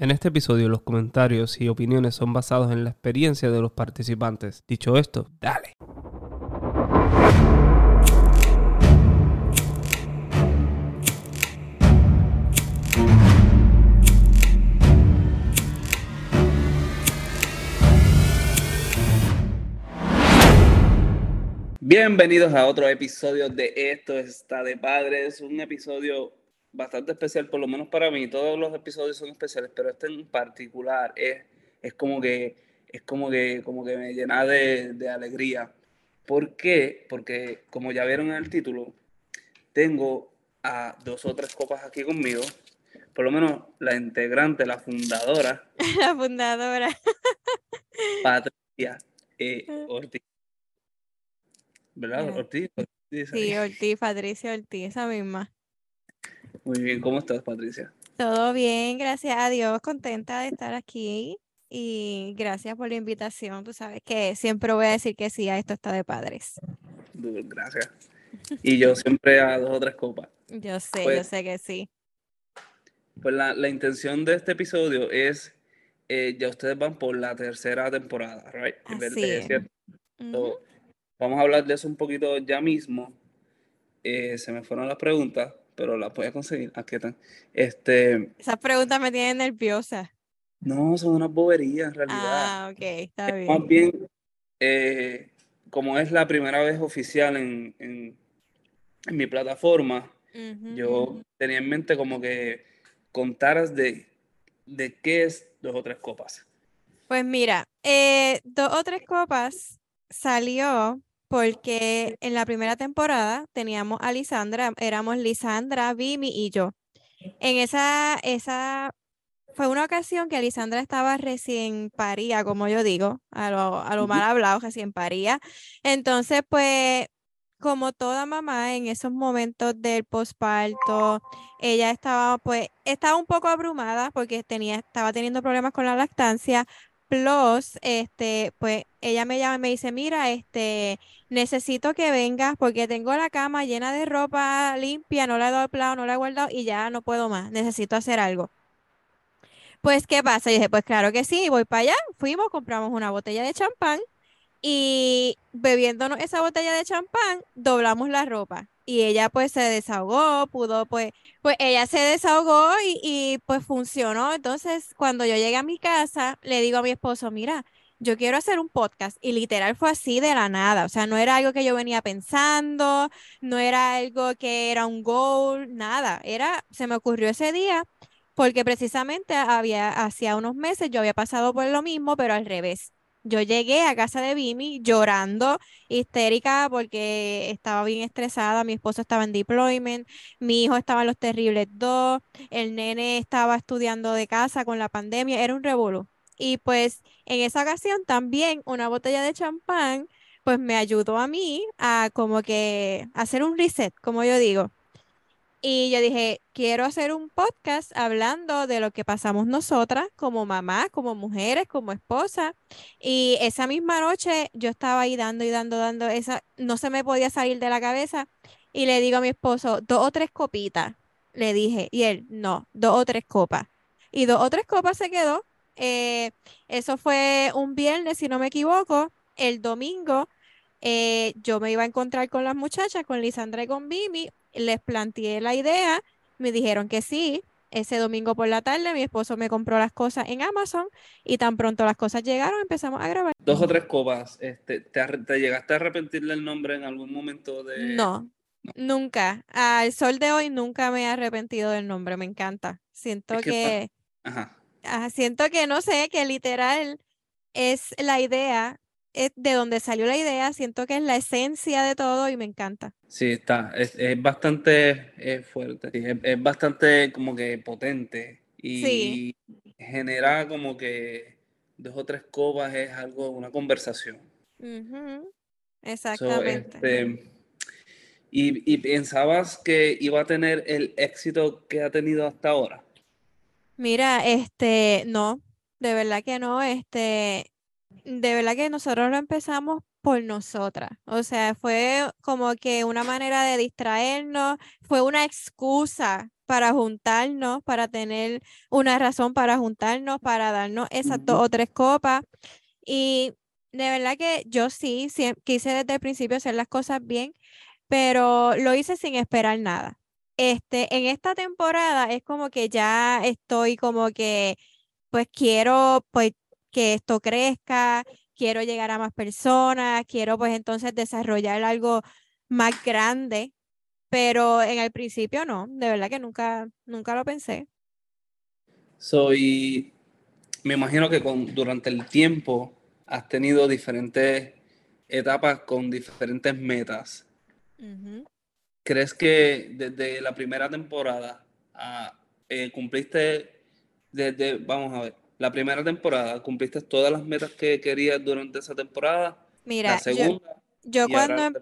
En este episodio los comentarios y opiniones son basados en la experiencia de los participantes. Dicho esto, dale. Bienvenidos a otro episodio de Esto está de Padres, un episodio bastante especial, por lo menos para mí. Todos los episodios son especiales, pero este en particular es, es como que es como que, como que me llena de, de alegría. ¿Por qué? Porque como ya vieron en el título, tengo a dos o tres copas aquí conmigo. Por lo menos la integrante, la fundadora. La fundadora. Patricia eh, Ortiz. ¿Verdad? Ya. Ortiz. Ortiz, Sí. Ortiz, Patricia Ortiz, esa misma. Muy bien, ¿cómo estás, Patricia? Todo bien, gracias a Dios, contenta de estar aquí y gracias por la invitación. Tú sabes que siempre voy a decir que sí a esto está de padres. Gracias. Y yo siempre a dos o tres copas. Yo sé, yo Pues- sé que sí. Pues la, la intención de este episodio es, eh, ya ustedes van por la tercera temporada, ¿right? ¿Ver- Así eh, es. ¿cierto? So, vamos a hablar de eso un poquito ya mismo. Eh, se me fueron las preguntas, pero las voy a conseguir. Aquí están. Este, Esas preguntas me tienen nerviosa. no, son unas boberías en realidad. Ah, ok, está Es más bien. bien, eh, como es la primera vez oficial en, en- en mi plataforma, yo tenía en mente como que contaras de, de qué es dos o tres copas. Pues mira, eh, dos o tres copas salió porque en la primera temporada teníamos a Lisandra, éramos Lisandra, Vimi y yo. En esa, esa fue una ocasión que Lisandra estaba recién paría, como yo digo, a lo, a lo mal hablado, recién paría. Entonces, pues, como toda mamá en esos momentos del posparto, ella estaba, pues, estaba un poco abrumada porque tenía, estaba teniendo problemas con la lactancia. Plus, este, pues, ella me llama y me dice, mira, este, necesito que vengas porque tengo la cama llena de ropa limpia, no la he doblado, no la he guardado y ya no puedo más, necesito hacer algo. Pues, ¿qué pasa? Y dije, pues claro que sí, voy para allá. Fuimos, compramos una botella de champán y bebiéndonos esa botella de champán, doblamos la ropa. Y ella pues se desahogó, pudo pues, pues ella se desahogó y, y pues funcionó. Entonces, cuando yo llegué a mi casa, le digo a mi esposo, mira, yo quiero hacer un podcast. Y literal fue así de la nada. O sea, no era algo que yo venía pensando, no era algo que era un goal, nada. Era, se me ocurrió ese día porque precisamente había, hacía unos meses yo había pasado por lo mismo, pero al revés. Yo llegué a casa de Vimi llorando, histérica, porque estaba bien estresada. Mi esposo estaba en deployment, mi hijo estaba en los terribles dos, el nene estaba estudiando de casa con la pandemia, era un revolú. Y pues en esa ocasión también una botella de champán, pues me ayudó a mí a como que hacer un reset, como yo digo. Y yo dije, quiero hacer un podcast hablando de lo que pasamos nosotras como mamá, como mujeres, como esposa. Y esa misma noche yo estaba ahí dando y dando, dando, esa, no se me podía salir de la cabeza. Y le digo a mi esposo, dos o tres copitas, le dije. Y él, no, dos o tres copas. Y dos o tres copas se quedó. Eh, eso fue un viernes, si no me equivoco. El domingo eh, yo me iba a encontrar con las muchachas, con Lisandra y con Vimi, les planteé la idea, me dijeron que sí. Ese domingo por la tarde mi esposo me compró las cosas en Amazon y tan pronto las cosas llegaron empezamos a grabar. Dos o tres copas, este, ¿te, te llegaste a arrepentir del nombre en algún momento de...? No, no. nunca. Al sol de hoy nunca me he arrepentido del nombre, me encanta. Siento Es que que, Ajá. ah, siento que no sé, que literal es la idea, es de donde salió la idea, siento que es la esencia de todo y me encanta. Sí, está. Es, es bastante fuerte. Es, es bastante como que potente. Sí. Y genera como que dos o tres copas es algo, una conversación. So, Exactamente. este, y, y pensabas que iba a tener el éxito que ha tenido hasta ahora. Mira, este, no, de verdad que no, este, de verdad que nosotros lo empezamos por nosotras. O sea, fue como que una manera de distraernos, fue una excusa para juntarnos, para tener una razón para juntarnos, para darnos esas dos o tres copas. Y de verdad que yo sí, quise desde el principio hacer las cosas bien, pero lo hice sin esperar nada. Este, en esta temporada es como que ya estoy como que, pues quiero pues que esto crezca, quiero llegar a más personas, quiero pues entonces desarrollar algo más grande, pero en el principio no, de verdad que nunca, nunca lo pensé. Soy, me imagino que con, durante el tiempo has tenido diferentes etapas con diferentes metas. ¿Crees que desde la primera temporada ah, eh, cumpliste, desde, vamos a ver, la primera temporada, cumpliste todas las metas que querías durante esa temporada? Mira, la segunda, yo, cuando, em,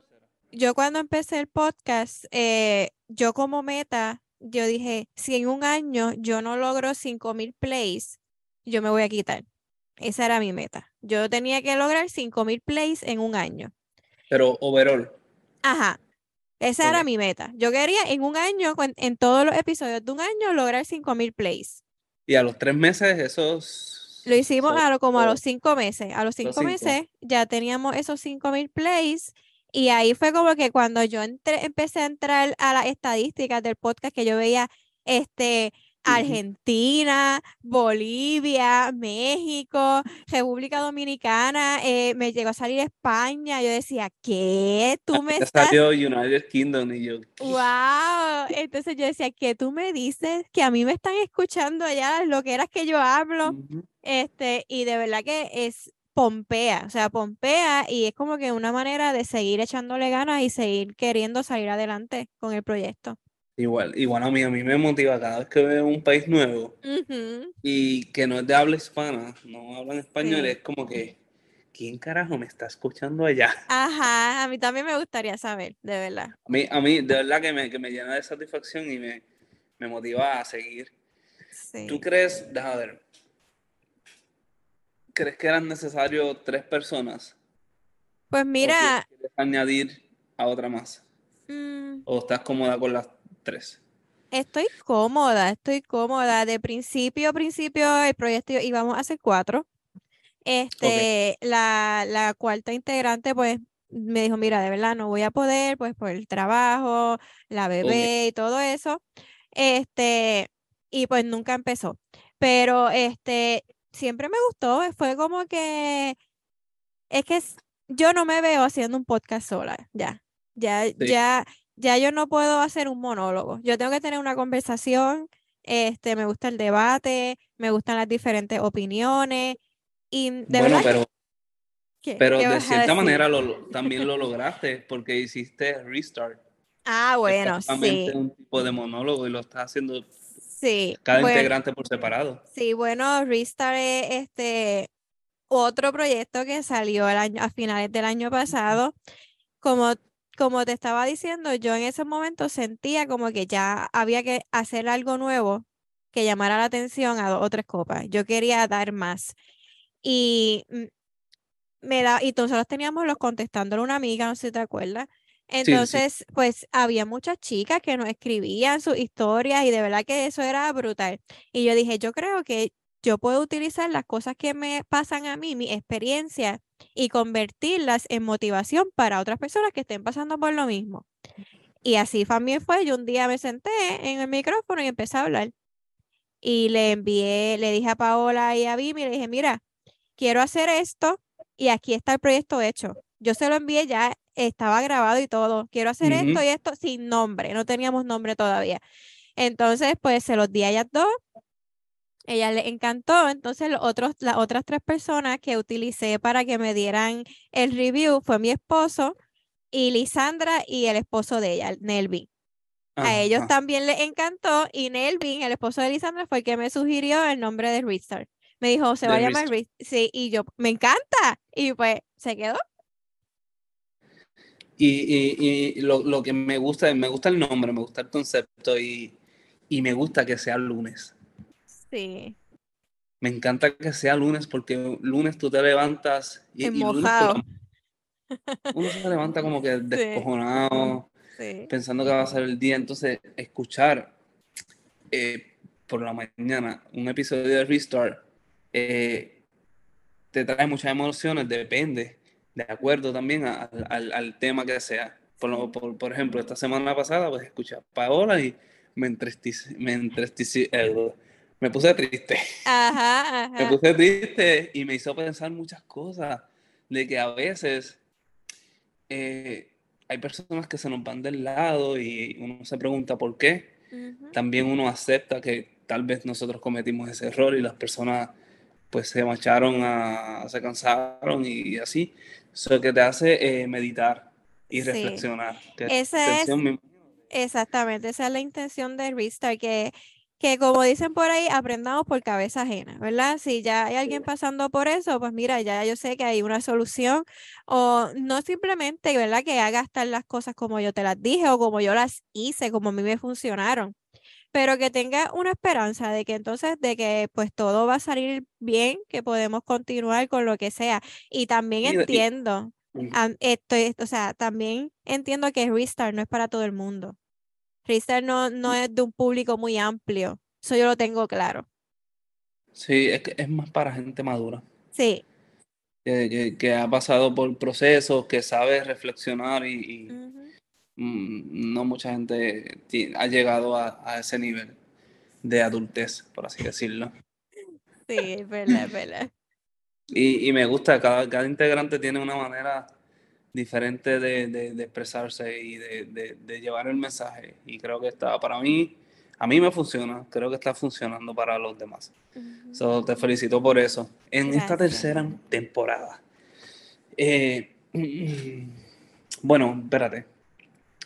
yo cuando empecé el podcast, eh, yo como meta, yo dije, si en un año yo no logro 5000 plays, yo me voy a quitar. Esa era mi meta. Yo tenía que lograr 5000 plays en un año. Pero overall. Ajá. Esa era mi meta. Yo quería en un año, en, todos los episodios de un año, lograr 5000 plays. Y a los tres meses, esos. Lo hicimos a como a los cinco meses. A los cinco, meses ya teníamos esos 5000 plays. Y ahí fue como que cuando yo empecé a entrar a las estadísticas del podcast, que yo veía este Argentina, Bolivia, México, República Dominicana, eh, me llegó a salir España. Yo decía, ¿qué? Tú me estás... salió United Kingdom y yo. ¡Wow! Entonces yo decía, ¿qué tú me dices? Que a mí me están escuchando allá lo que eras que yo hablo. este, y de verdad que es Pompea, o sea, Pompea, y es como que una manera de seguir echándole ganas y seguir queriendo salir adelante con el proyecto. Igual, igual a mí, a mí me motiva cada vez que veo un país nuevo y que no es de habla hispana, no hablan español, es como que, ¿quién carajo me está escuchando allá? Ajá, a mí también me gustaría saber, de verdad. A mí, a mí de verdad que me, que me llena de satisfacción y me, me motiva a seguir. ¿Tú crees, déjame ver, crees que eran necesarios tres personas? Pues mira... ¿Quieres añadir a otra más? Mm. ¿O estás cómoda con las Estoy cómoda, estoy cómoda. De principio a principio el proyecto íbamos a hacer cuatro. Este, la, la cuarta integrante, pues, me dijo, mira, de verdad no voy a poder, pues, por el trabajo, la bebé y todo eso. Este, y pues nunca empezó. Pero, este, siempre me gustó, fue como que, es que yo no me veo haciendo un podcast sola, ya, ya, ya, ya yo no puedo hacer un monólogo. Yo tengo que tener una conversación. Este, me gusta el debate, me gustan las diferentes opiniones. Y de bueno, pero, pero de cierta manera lo, también lo lograste porque hiciste restart. Ah, bueno, sí. un tipo de monólogo y lo estás haciendo sí, cada integrante por separado. Sí, bueno, Restart es este otro proyecto que salió el año, a finales del año pasado. Como como te estaba diciendo, yo en ese momento sentía como que ya había que hacer algo nuevo que llamara la atención a dos o tres copas. Yo quería dar más. Y me da, y nosotros teníamos los contestándole a una amiga, no sé si te acuerdas. Entonces, pues había muchas chicas que nos escribían sus historias y de verdad que eso era brutal. Y yo dije, yo creo que yo puedo utilizar las cosas que me pasan a mí, mi experiencia, y convertirlas en motivación para otras personas que estén pasando por lo mismo. Y así también fue, yo un día me senté en el micrófono y empecé a hablar. Y le envié, le dije a Paola y a Vimi, le dije, mira, quiero hacer esto y aquí está el proyecto hecho. Yo se lo envié ya, estaba grabado y todo. Quiero hacer esto y esto sin nombre, no teníamos nombre todavía. Entonces, pues se los di a ellas dos ella le encantó. Entonces, los otros, las otras tres personas que utilicé para que me dieran el review fue mi esposo y Lisandra y el esposo de ella, Nelvin. A ellos también les encantó y Nelvin, el esposo de Lisandra, fue el que me sugirió el nombre de Restart. Me dijo, se va a llamar Restart. Sí, y yo, me encanta. Y pues se quedó. Y, y, lo, lo, que me gusta, me gusta el nombre, me gusta el concepto y, y me gusta que sea lunes. Sí. Me encanta que sea lunes porque lunes tú te levantas y, y lunes uno se levanta como que descojonado, pensando que va a ser el día. Entonces, escuchar eh, por la mañana un episodio de Restart eh, te trae muchas emociones, depende, de acuerdo también al, al, tema que sea. Por, por, por, ejemplo, esta semana pasada, pues escuché a Paola y me entristecí, me entristecí, eh, me puse triste. Ajá, ajá. Me puse triste y me hizo pensar muchas cosas, de que a veces eh, hay personas que se nos van del lado y uno se pregunta por qué. También uno acepta que tal vez nosotros cometimos ese error y las personas pues se marcharon, a, se cansaron y, así. Eso que te hace eh, meditar y reflexionar. Esa es, exactamente, esa es la intención de Restart, que que como dicen por ahí, aprendamos por cabeza ajena, ¿verdad? Si ya hay alguien pasando por eso, pues mira, ya yo sé que hay una solución o no simplemente, ¿verdad? Que haga estar las cosas como yo te las dije o como yo las hice, como a mí me funcionaron, pero que tenga una esperanza de que entonces, de que pues todo va a salir bien, que podemos continuar con lo que sea. Y también entiendo, estoy, o sea, también entiendo que Restart no es para todo el mundo. Freestyle no, no es de un público muy amplio. Eso yo lo tengo claro. Sí, es que es más para gente madura. Sí. Que, ha pasado por procesos, que sabe reflexionar y, mm, no mucha gente ha llegado a, ese nivel de adultez, por así decirlo. Sí, es verdad, es verdad. Y, me gusta, cada, cada integrante tiene una manera diferente de, expresarse y de, llevar el mensaje. Y creo que está, para mí, a mí me funciona, creo que está funcionando para los demás. te felicito por eso. En esta tercera temporada. Eh, bueno, espérate.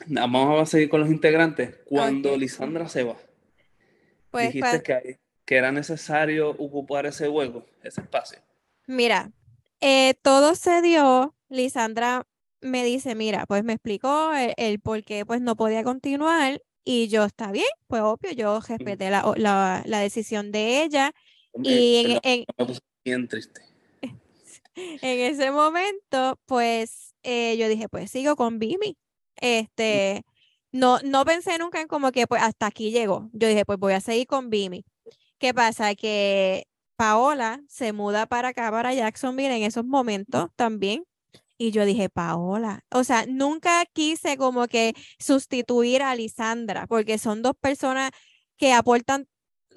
Vamos a seguir con los integrantes. Cuando Lisandra se va, pues, dijiste que, que era necesario ocupar ese hueco, ese espacio. Mira, eh, todo se dio. Lisandra me dice, mira, pues me explicó el, por qué pues no podía continuar y yo, está bien, pues obvio, yo respeté la, la, la decisión de ella y en, bien triste. En ese momento, pues eh, yo dije, pues sigo con Bimi. Este, no, no pensé nunca en como que pues hasta aquí llegó. Yo dije, pues voy a seguir con Bimi. ¿Qué pasa? Que Paola se muda para acá, para Jacksonville en esos momentos también. Y yo dije, Paola, o sea, nunca quise como que sustituir a Lisandra, porque son dos personas que aportan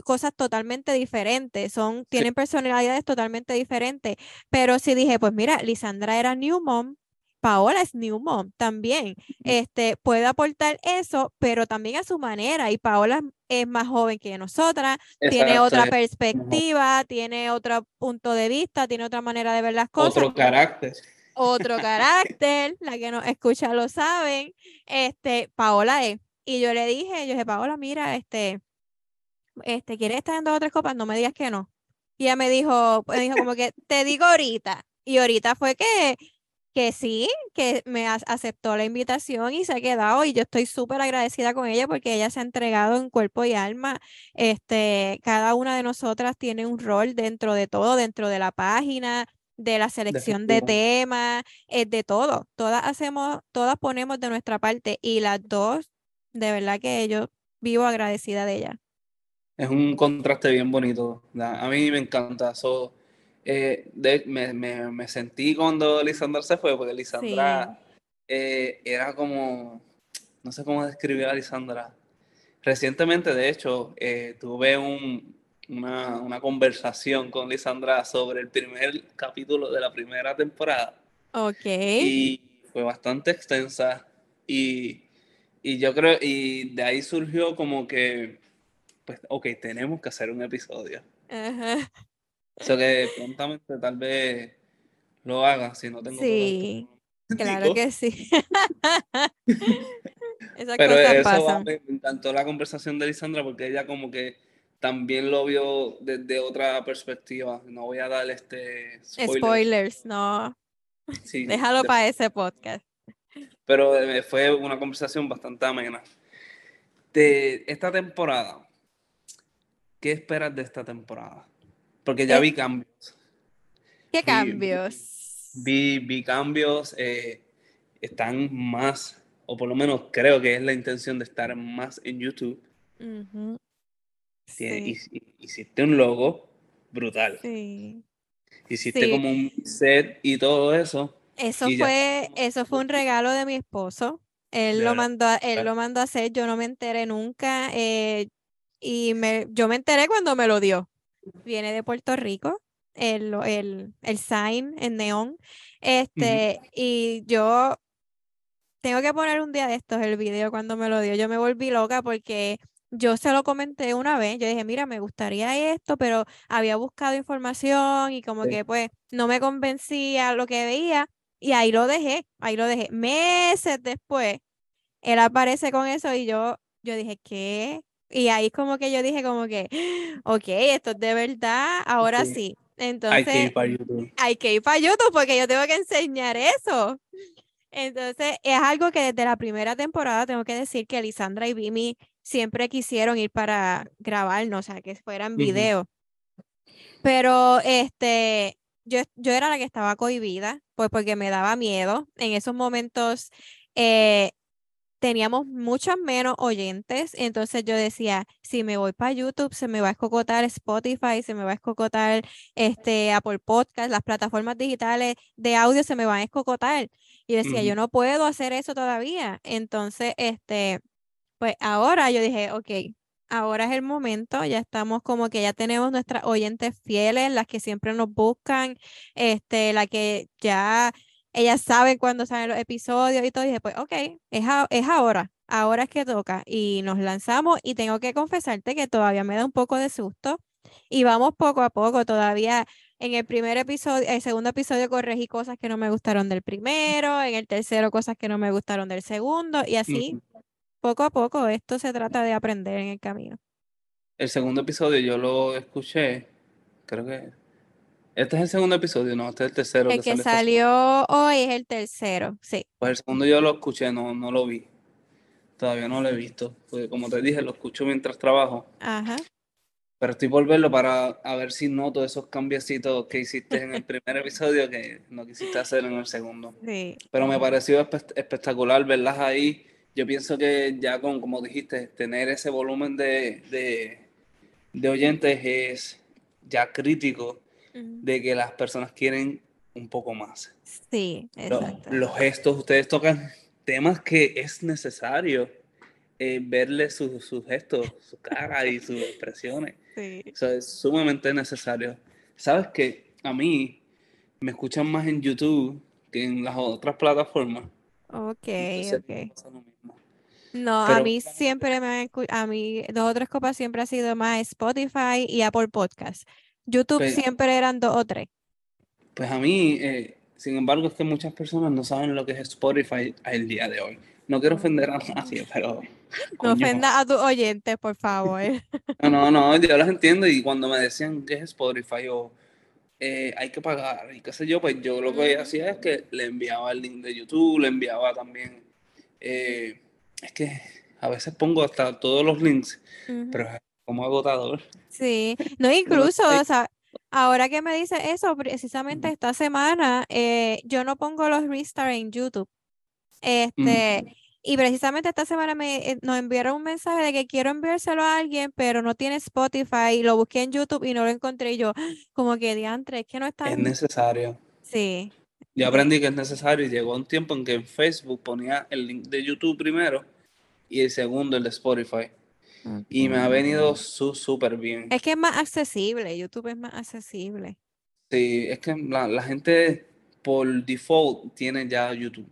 cosas totalmente diferentes, son, tienen personalidades totalmente diferentes, pero sí dije, pues mira, Lisandra era New Mom, Paola es New Mom también, este, puede aportar eso, pero también a su manera, y Paola es más joven que nosotras, tiene otra perspectiva, tiene otro punto de vista, tiene otra manera de ver las cosas. Otro carácter otro carácter, la que nos escucha lo saben, este, Paola es. Y yo le dije, yo dije, Paola, mira, este, este, ¿quieres estar en dos o tres copas? No me digas que no. Y ella me dijo, me dijo como que, te digo ahorita. Y ahorita fue que, que sí, que me aceptó la invitación y se ha quedado y yo estoy súper agradecida con ella porque ella se ha entregado en cuerpo y alma. Este, cada una de nosotras tiene un rol dentro de todo, dentro de la página, de la selección de temas, es de todo. Todas hacemos, todas ponemos de nuestra parte y las dos, de verdad que yo vivo agradecida de ella. Es un contraste bien bonito. A mí me encanta. eso eh, me, sentí cuando Lisandra se fue, porque Lisandra eh, era como, no sé cómo describir a Lisandra. Recientemente, de hecho, eh, tuve un, una, una, conversación con Lisandra sobre el primer capítulo de la primera temporada. Ok. Y fue bastante extensa y, y yo creo, y de ahí surgió como que, pues, ok, tenemos que hacer un episodio. Ajá. O sea que prontamente tal vez lo haga si no tengo Sí, claro que sí. Pero eso me encantó la conversación de Lisandra porque ella como que también lo vio desde otra perspectiva. No voy a dar este spoilers, no. Déjalo para ese podcast. Pero eh, fue una conversación bastante amena. De esta temporada, ¿qué esperas de esta temporada? Porque ya vi cambios. ¿Qué cambios? Vi, vi, cambios, eh, están más, o por lo menos creo que es la intención de estar más en YouTube. Hiciste un logo brutal. Sí. Hiciste como un set y todo eso. Eso fue, eso fue un regalo de mi esposo. Él lo mandó, él lo mandó a hacer, yo no me enteré nunca. Eh, y me, yo me enteré cuando me lo dio. Viene de Puerto Rico, el, el, el sign en neón. Este, y yo tengo que poner un día de estos el video cuando me lo dio. Yo me volví loca porque yo se lo comenté una vez, yo dije, mira, me gustaría esto, pero había buscado información y como que pues no me convencía lo que veía y ahí lo dejé, ahí lo dejé. Meses después, él aparece con eso y yo, yo dije, ¿qué? Y ahí como que yo dije como que, ok, esto es de verdad, ahora sí. Entonces, hay que ir para YouTube. Hay que ir para YouTube porque yo tengo que enseñar eso. Entonces, es algo que desde la primera temporada tengo que decir que Lisandra y Vimi siempre quisieron ir para grabarnos, o sea, que fueran video. Pero este, yo, yo era la que estaba cohibida, pues porque me daba miedo. En esos momentos eh, teníamos muchos menos oyentes, entonces yo decía, si me voy para YouTube, se me va a escocotar Spotify, se me va a escocotar este, Apple Podcast, las plataformas digitales de audio se me van a escocotar. Y decía, yo no puedo hacer eso todavía. Entonces, este, pues ahora yo dije, ok, ahora es el momento, ya estamos como que ya tenemos nuestras oyentes fieles, las que siempre nos buscan, este, la que ya ellas saben cuándo salen los episodios y todo, dije, pues ok, es, es ahora, ahora es que toca, y nos lanzamos y tengo que confesarte que todavía me da un poco de susto, y vamos poco a poco, todavía en el primer episodio, el segundo episodio corregí cosas que no me gustaron del primero, en el tercero cosas que no me gustaron del segundo, y así poco a poco esto se trata de aprender en el camino. El segundo episodio yo lo escuché, creo que... Este es el segundo episodio, no, este es el tercero. El que, salió hoy es el tercero, sí. Pues el segundo yo lo escuché, no, no lo vi. Todavía no lo he visto, porque como te dije, lo escucho mientras trabajo. Ajá. Pero estoy por verlo para a ver si noto esos cambiecitos que hiciste en el primer episodio que no quisiste hacer en el segundo. Sí. Pero me pareció espectacular verlas ahí yo pienso que ya con, como dijiste, tener ese volumen de, oyentes es ya crítico de que las personas quieren un poco más. Sí, exacto. Los, gestos, ustedes tocan temas que es necesario eh, verle sus gestos, su cara y sus expresiones. Sí. Eso es sumamente necesario. Sabes que a mí me escuchan más en YouTube que en las otras plataformas. Ok, ok. No, a mí siempre me a mí dos o tres copas siempre ha sido más Spotify y Apple Podcast. YouTube pues siempre eran dos o tres. Pues a mí, eh, sin embargo, es que muchas personas no saben lo que es Spotify el día de hoy. No quiero ofender a nadie, pero. No ofenda a tus oyentes, por favor. No, no, no, yo las entiendo y cuando me decían que es Spotify o eh, hay que pagar y qué sé yo, pues yo lo que hacía es que le enviaba el link de YouTube, le enviaba también. Eh, es que a veces pongo hasta todos los links, pero es como agotador. Sí, no, incluso, o sea, ahora que me dice eso, precisamente esta semana, eh, yo no pongo los restart en YouTube. Este, y precisamente esta semana me eh, nos enviaron un mensaje de que quiero enviárselo a alguien, pero no tiene Spotify, y lo busqué en YouTube y no lo encontré. Y yo, como que diantre, es que no está. Es necesario. Sí. Yo aprendí que es necesario y llegó un tiempo en que en Facebook ponía el link de YouTube primero y el segundo el de Spotify. Y me ha venido súper bien. Es que es más accesible, YouTube es más accesible. Sí, es que la, gente por default tiene ya YouTube.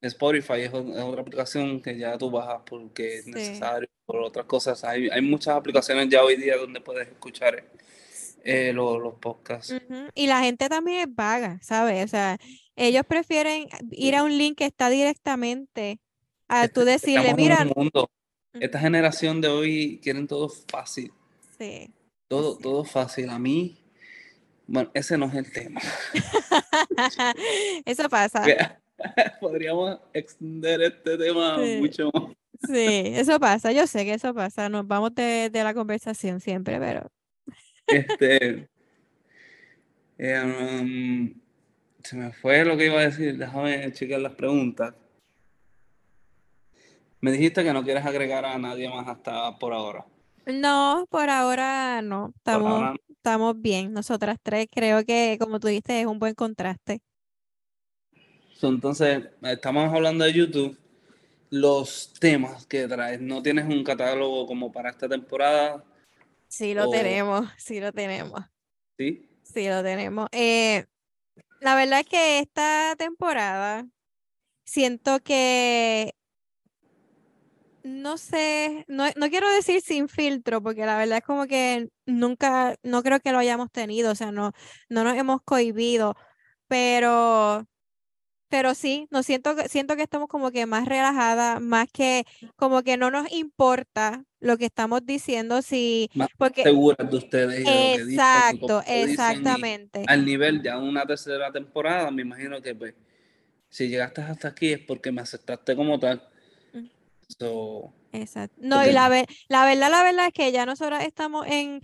Spotify es, otra aplicación que ya tú bajas porque es necesario, por otras cosas. Hay, hay muchas aplicaciones ya hoy día donde puedes escuchar eh, los, podcasts. Y la gente también es vaga, ¿sabes? O sea, ellos prefieren ir a un link que está directamente a tú decirle, mira. Esta generación de hoy quieren todo fácil. Sí. Todo, todo fácil. A mí, bueno, ese no es el tema. Eso pasa. Podríamos extender este tema mucho más. Sí, eso pasa. Yo sé que eso pasa. Nos vamos de, la conversación siempre, pero. Este. Eh, um, se me fue lo que iba a decir. Déjame checar las preguntas. Me dijiste que no quieres agregar a nadie más hasta por ahora. No, por ahora no. Estamos, estamos bien. Nosotras tres creo que, como tú dijiste, es un buen contraste. entonces, estamos hablando de YouTube. Los temas que traes, ¿no tienes un catálogo como para esta temporada? Sí, lo tenemos, sí lo tenemos. ¿Sí? Sí, lo tenemos. Eh, la verdad es que esta temporada siento que no sé, no, quiero decir sin filtro, porque la verdad es como que nunca, no creo que lo hayamos tenido, o sea, no, no nos hemos cohibido, pero, pero sí, no siento, siento que estamos como que más relajadas, más que como que no nos importa lo que estamos diciendo, si, más porque seguras de ustedes. exacto, exactamente. al nivel de una tercera temporada, me imagino que pues, si llegaste hasta aquí es porque me aceptaste como tal. Exacto. No, y la, la verdad, la verdad es que ya nosotros estamos en,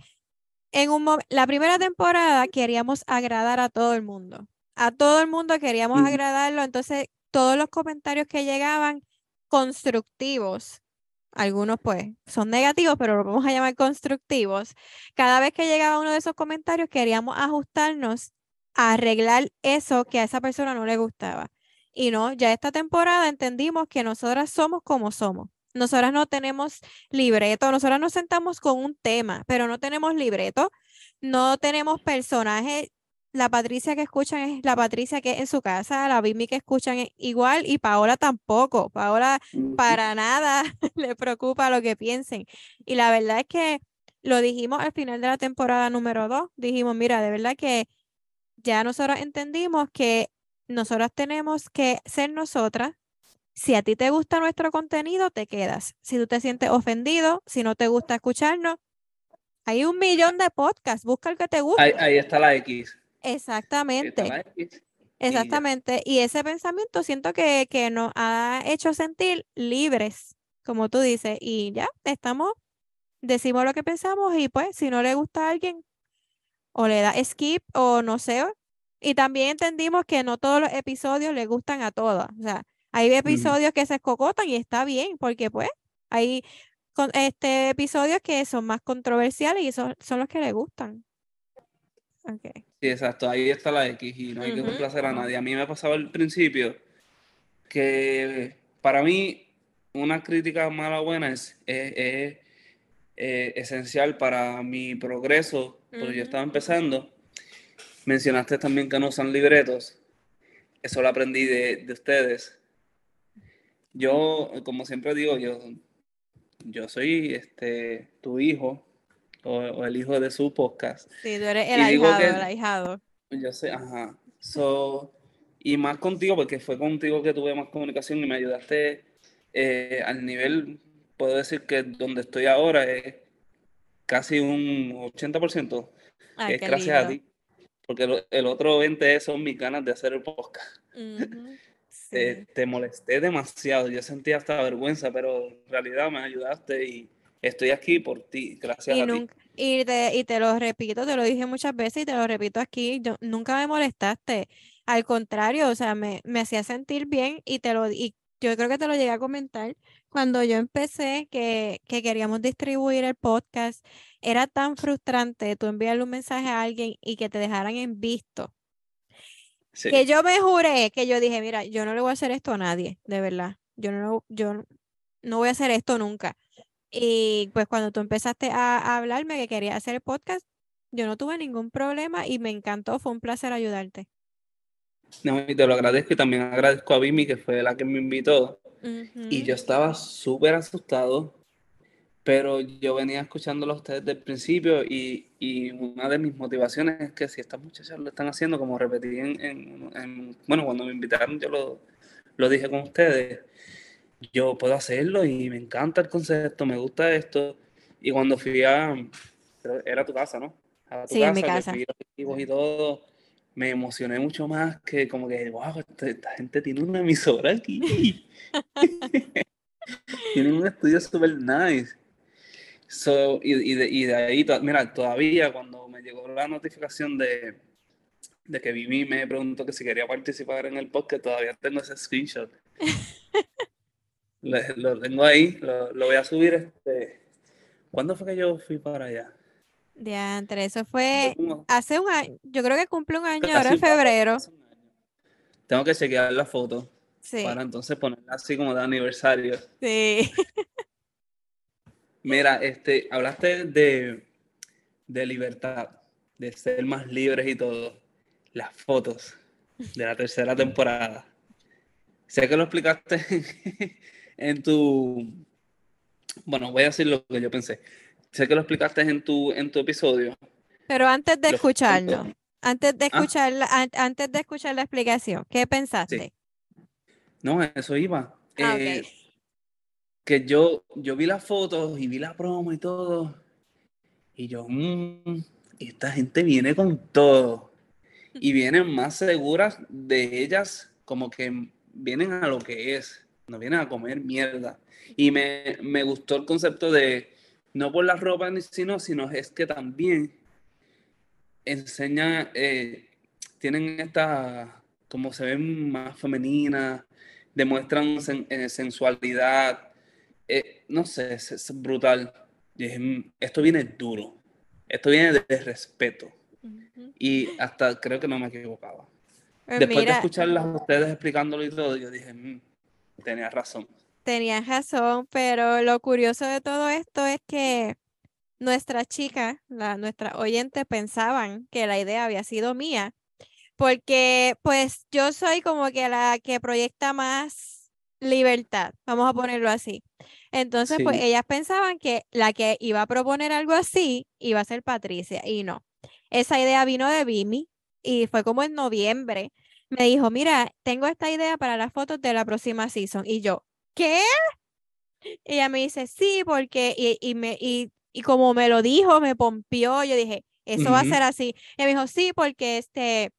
en un la primera temporada queríamos agradar a todo el mundo. A todo el mundo queríamos agradarlo, entonces todos los comentarios que llegaban constructivos, algunos pues son negativos, pero lo vamos a llamar constructivos. Cada vez que llegaba uno de esos comentarios queríamos ajustarnos a arreglar eso que a esa persona no le gustaba. Y no, ya esta temporada entendimos que nosotras somos como somos. Nosotras no tenemos libreto, nosotras nos sentamos con un tema, pero no tenemos libreto, no tenemos personaje. La Patricia que escuchan es la Patricia que es en su casa, la Bimi que escuchan es igual y Paola tampoco. Paola para nada le preocupa lo que piensen. Y la verdad es que lo dijimos al final de la temporada número dos. Dijimos, mira, de verdad que ya nosotros entendimos que nosotras tenemos que ser nosotras. Si a ti te gusta nuestro contenido, te quedas. Si tú te sientes ofendido, si no te gusta escucharnos, hay un millón de podcasts. Busca el que te guste. Ahí, está la X. Exactamente. Exactamente. Y, ese pensamiento siento que, que nos ha hecho sentir libres, como tú dices. Y ya, estamos, decimos lo que pensamos y pues si no le gusta a alguien, o le da skip o no sé, y también entendimos que no todos los episodios le gustan a todas. O sea, hay episodios que se escocotan y está bien, porque pues hay este, episodios que son más controversiales y son, son los que le gustan. Okay. Sí, exacto, ahí está la X y no hay que complacer a nadie. A mí me pasaba al principio que para mí una crítica mala o buena es, es, eh, esencial para mi progreso, porque yo estaba empezando Mencionaste también que no usan libretos. Eso lo aprendí de, ustedes. Yo, como siempre digo, yo, yo soy este, tu hijo o, el hijo de su podcast. Sí, tú eres el ahijado, el ahijado. Yo sé, ajá. So, y más contigo, porque fue contigo que tuve más comunicación y me ayudaste eh, al nivel, puedo decir que donde estoy ahora es casi un 80%. es gracias a ti porque el otro 20 son mis ganas de hacer el podcast. te, molesté demasiado, yo sentía hasta vergüenza, pero en realidad me ayudaste y estoy aquí por ti, gracias a ti. Y te, y te lo repito, te lo dije muchas veces y te lo repito aquí, yo, nunca me molestaste, al contrario, o sea, me, me hacía sentir bien y te lo y yo creo que te lo llegué a comentar cuando yo empecé que, que queríamos distribuir el podcast era tan frustrante tú enviarle un mensaje a alguien y que te dejaran en visto. Que yo me juré, que yo dije, mira, yo no le voy a hacer esto a nadie, de verdad. Yo no, yo no voy a hacer esto nunca. Y pues cuando tú empezaste a, hablarme que quería hacer el podcast, yo no tuve ningún problema y me encantó, fue un placer ayudarte. No, y te lo agradezco y también agradezco a Vimi, que fue la que me invitó. Y yo estaba súper asustado pero yo venía escuchándolo a ustedes desde el principio y, y, una de mis motivaciones es que si estas muchachas lo están haciendo, como repetí en, bueno, cuando me invitaron yo lo, lo, dije con ustedes, yo puedo hacerlo y me encanta el concepto, me gusta esto. Y cuando fui a, era tu casa, ¿no? A tu sí, casa, mi casa. y todo, me emocioné mucho más que como que, wow, esta, esta gente tiene una emisora aquí. tiene un estudio súper nice. So, y, de, y, de, ahí, mira, todavía cuando me llegó la notificación de, de que Vivi me preguntó que si quería participar en el podcast, todavía tengo ese screenshot. lo, tengo ahí, lo, voy a subir este, ¿Cuándo fue que yo fui para allá? De entre eso fue hace un año, yo creo que cumple un año ahora en febrero. Tengo que chequear la foto sí. para entonces ponerla así como de aniversario. Sí. Mira, este, hablaste de, de libertad, de ser más libres y todo. Las fotos de la tercera temporada. Sé que lo explicaste en tu. Bueno, voy a decir lo que yo pensé sé que lo explicaste en tu, en tu episodio. Pero antes de escucharlo, antes de ah. escuchar, antes de escuchar la explicación, ¿qué pensaste? No, eso iba. Ah, eh, que yo, yo vi las fotos y vi la promo y todo. Y yo, mmm, esta gente viene con todo. Y vienen más seguras de ellas, como que vienen a lo que es. No vienen a comer mierda. Y me, me gustó el concepto de no por la ropa, sino, sino es que también enseñan, eh, tienen esta, como se ven más femeninas, demuestran eh, sensualidad, eh, no sé, es, brutal. esto viene duro, esto viene de, respeto. Y hasta creo que no me equivocaba. Pues Después de escucharlas ustedes explicándolo y todo, yo dije, mm, tenía razón. Tenías razón, pero lo curioso de todo esto es que nuestras chicas, nuestras oyentes pensaban que la idea había sido mía, porque pues yo soy como que la que proyecta más libertad, vamos a ponerlo así. Entonces, pues ellas pensaban que la que iba a proponer algo así iba a ser Patricia y no. Esa idea vino de Vimi y fue como en noviembre. Me dijo, mira, tengo esta idea para las fotos de la próxima season. Y yo, ¿qué? ella me dice, sí, porque, y, me, y, como me lo dijo, me pompió, yo dije, eso va a ser así. Y me dijo, sí, porque este,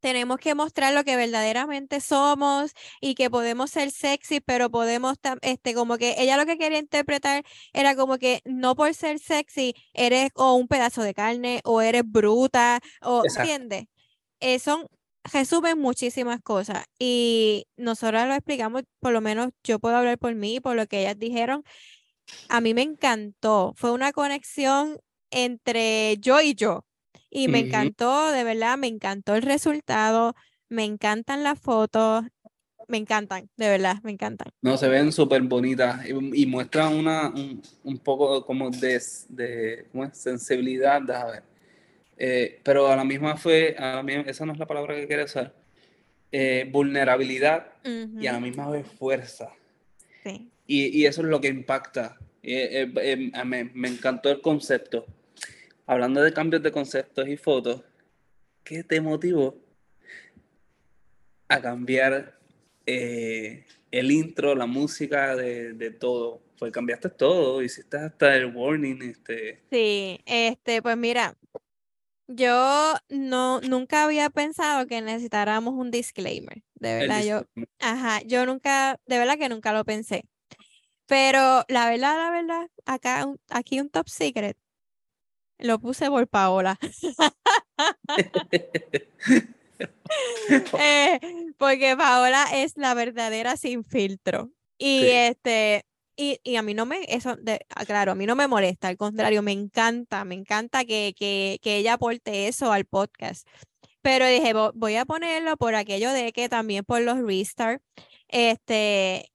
tenemos que mostrar lo que verdaderamente somos y que podemos ser sexy, pero podemos, este, como que ella lo que quería interpretar era como que no por ser sexy eres o un pedazo de carne o eres bruta, o, ¿entiendes? Eh, son resumen muchísimas cosas y nosotros lo explicamos, por lo menos yo puedo hablar por mí, por lo que ellas dijeron. A mí me encantó, fue una conexión entre yo y yo y me encantó, de verdad, me encantó el resultado, me encantan las fotos, me encantan, de verdad, me encantan. No, se ven súper bonitas y, muestran una, un, poco como de, de sensibilidad, déjame ver eh, pero a la misma fue, a la esa no es la palabra que quiero usar, eh, vulnerabilidad y a la misma vez fuerza. Sí. Y, y, eso es lo que impacta. Eh, me, me, encantó el concepto. Hablando de cambios de conceptos y fotos, ¿qué te motivó a cambiar el intro, la música de, de todo? Pues cambiaste todo, hiciste hasta el warning. Este. Sí, este, pues mira, yo no, nunca había pensado que necesitáramos un disclaimer, de verdad, yo, ajá, yo nunca, de verdad que nunca lo pensé. Pero la verdad, la verdad, acá, aquí un top secret, lo puse por Paola. Eh, porque Paola es la verdadera sin filtro. Y este, y, y, a mí no me, eso, de, ah, claro, a mí no me molesta, al contrario, me encanta, me encanta que, que, que ella aporte eso al podcast. Pero dije, voy a ponerlo por aquello de que también por los restart, este,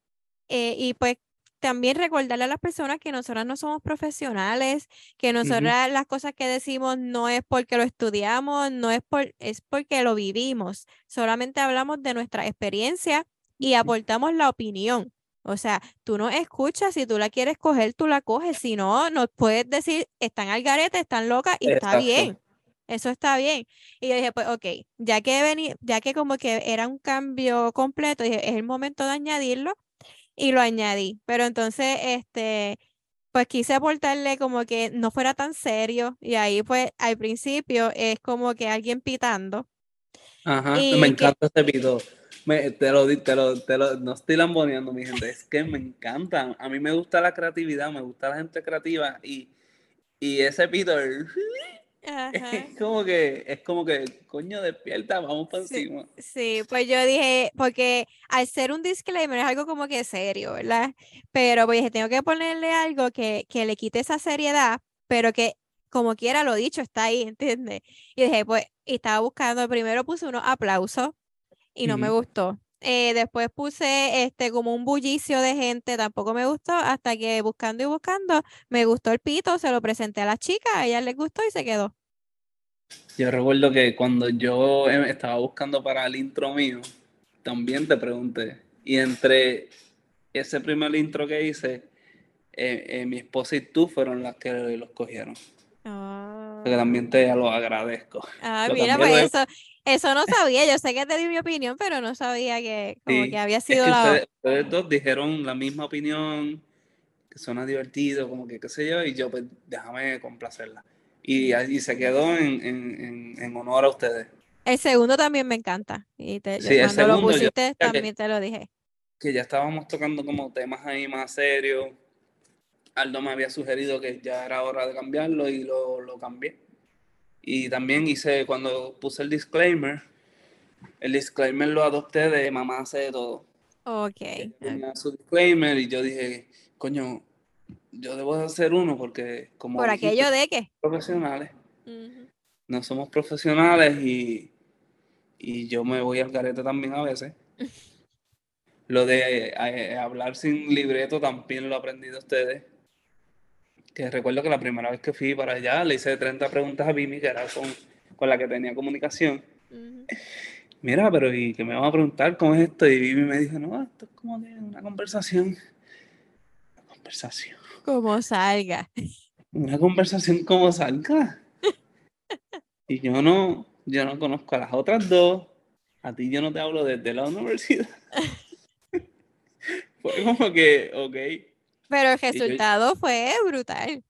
eh, y pues también recordarle a las personas que nosotras no somos profesionales, que nosotras las cosas que decimos no es porque lo estudiamos, no es por, es porque lo vivimos, solamente hablamos de nuestra experiencia y aportamos la opinión. O sea, tú no escuchas, si tú la quieres coger, tú la coges, si no, nos puedes decir, están al garete, están locas y está bien. Eso está bien. Y yo dije, pues, ok, ya que vení, ya que como que era un cambio completo, dije, es el momento de añadirlo y lo añadí. Pero entonces, este, pues quise aportarle como que no fuera tan serio y ahí pues al principio es como que alguien pitando. Ajá, me encanta este te, lo, te, lo, te lo, no estoy lamboneando, mi gente, es que me encanta. A mí me gusta la creatividad, me gusta la gente creativa y, y ese Peter Es como que, es como que, coño, despierta, vamos para Sí, encima. sí, pues yo dije, porque al ser un disclaimer es algo como que serio, ¿verdad? Pero pues dije, tengo que ponerle algo que, que le quite esa seriedad, pero que como quiera lo dicho está ahí, ¿entiendes? Y dije, pues, y estaba buscando, primero puse unos aplausos y no me gustó. Eh, después puse este como un bullicio de gente, tampoco me gustó, hasta que buscando y buscando, me gustó el pito, se lo presenté a la chica, a ella les gustó y se quedó. Yo recuerdo que cuando yo em, estaba buscando para el intro mío, también te pregunté. Y entre ese primer intro que hice, eh, eh, mi esposa y tú fueron las que los cogieron. Porque también te lo agradezco. Ah, mira, pues eso, eso no sabía. Yo sé que te di mi opinión, pero no sabía que como Sí, que había es sido que la. ustedes, ustedes dos dijeron la misma opinión, que suena divertido, como que qué sé yo, y yo pues déjame complacerla. Y, y se quedó en, en, en, en honor a ustedes. El segundo también me encanta. Y te, yo Sí, el cuando lo segundo yo pusiste que- también te lo dije. que ya estábamos tocando como temas ahí más serios. Aldo me había sugerido que ya era hora de cambiarlo y lo, lo cambié. Y también hice, cuando puse el disclaimer, el disclaimer lo adopté de mamá hace de todo. Ok. tenía su disclaimer y yo dije, coño, yo debo de hacer uno porque como Por dijiste, aquello de que. profesionales, no somos profesionales y, y yo me voy al garete también a veces. Lo de eh, hablar sin libreto también lo aprendí de ustedes. Que recuerdo que la primera vez que fui para allá le hice 30 preguntas a Vimi, que era con, con la que tenía comunicación. Ujú. Mira, pero ¿y qué me van a preguntar cómo es esto? Y Vimi me dijo, no, esto es como que una conversación. Una conversación. Como salga. Una conversación como salga. Y yo no, yo no conozco a las otras dos. A ti yo no te hablo desde la universidad. Fue como que, ok. Pero el yo- resultado fue brutal.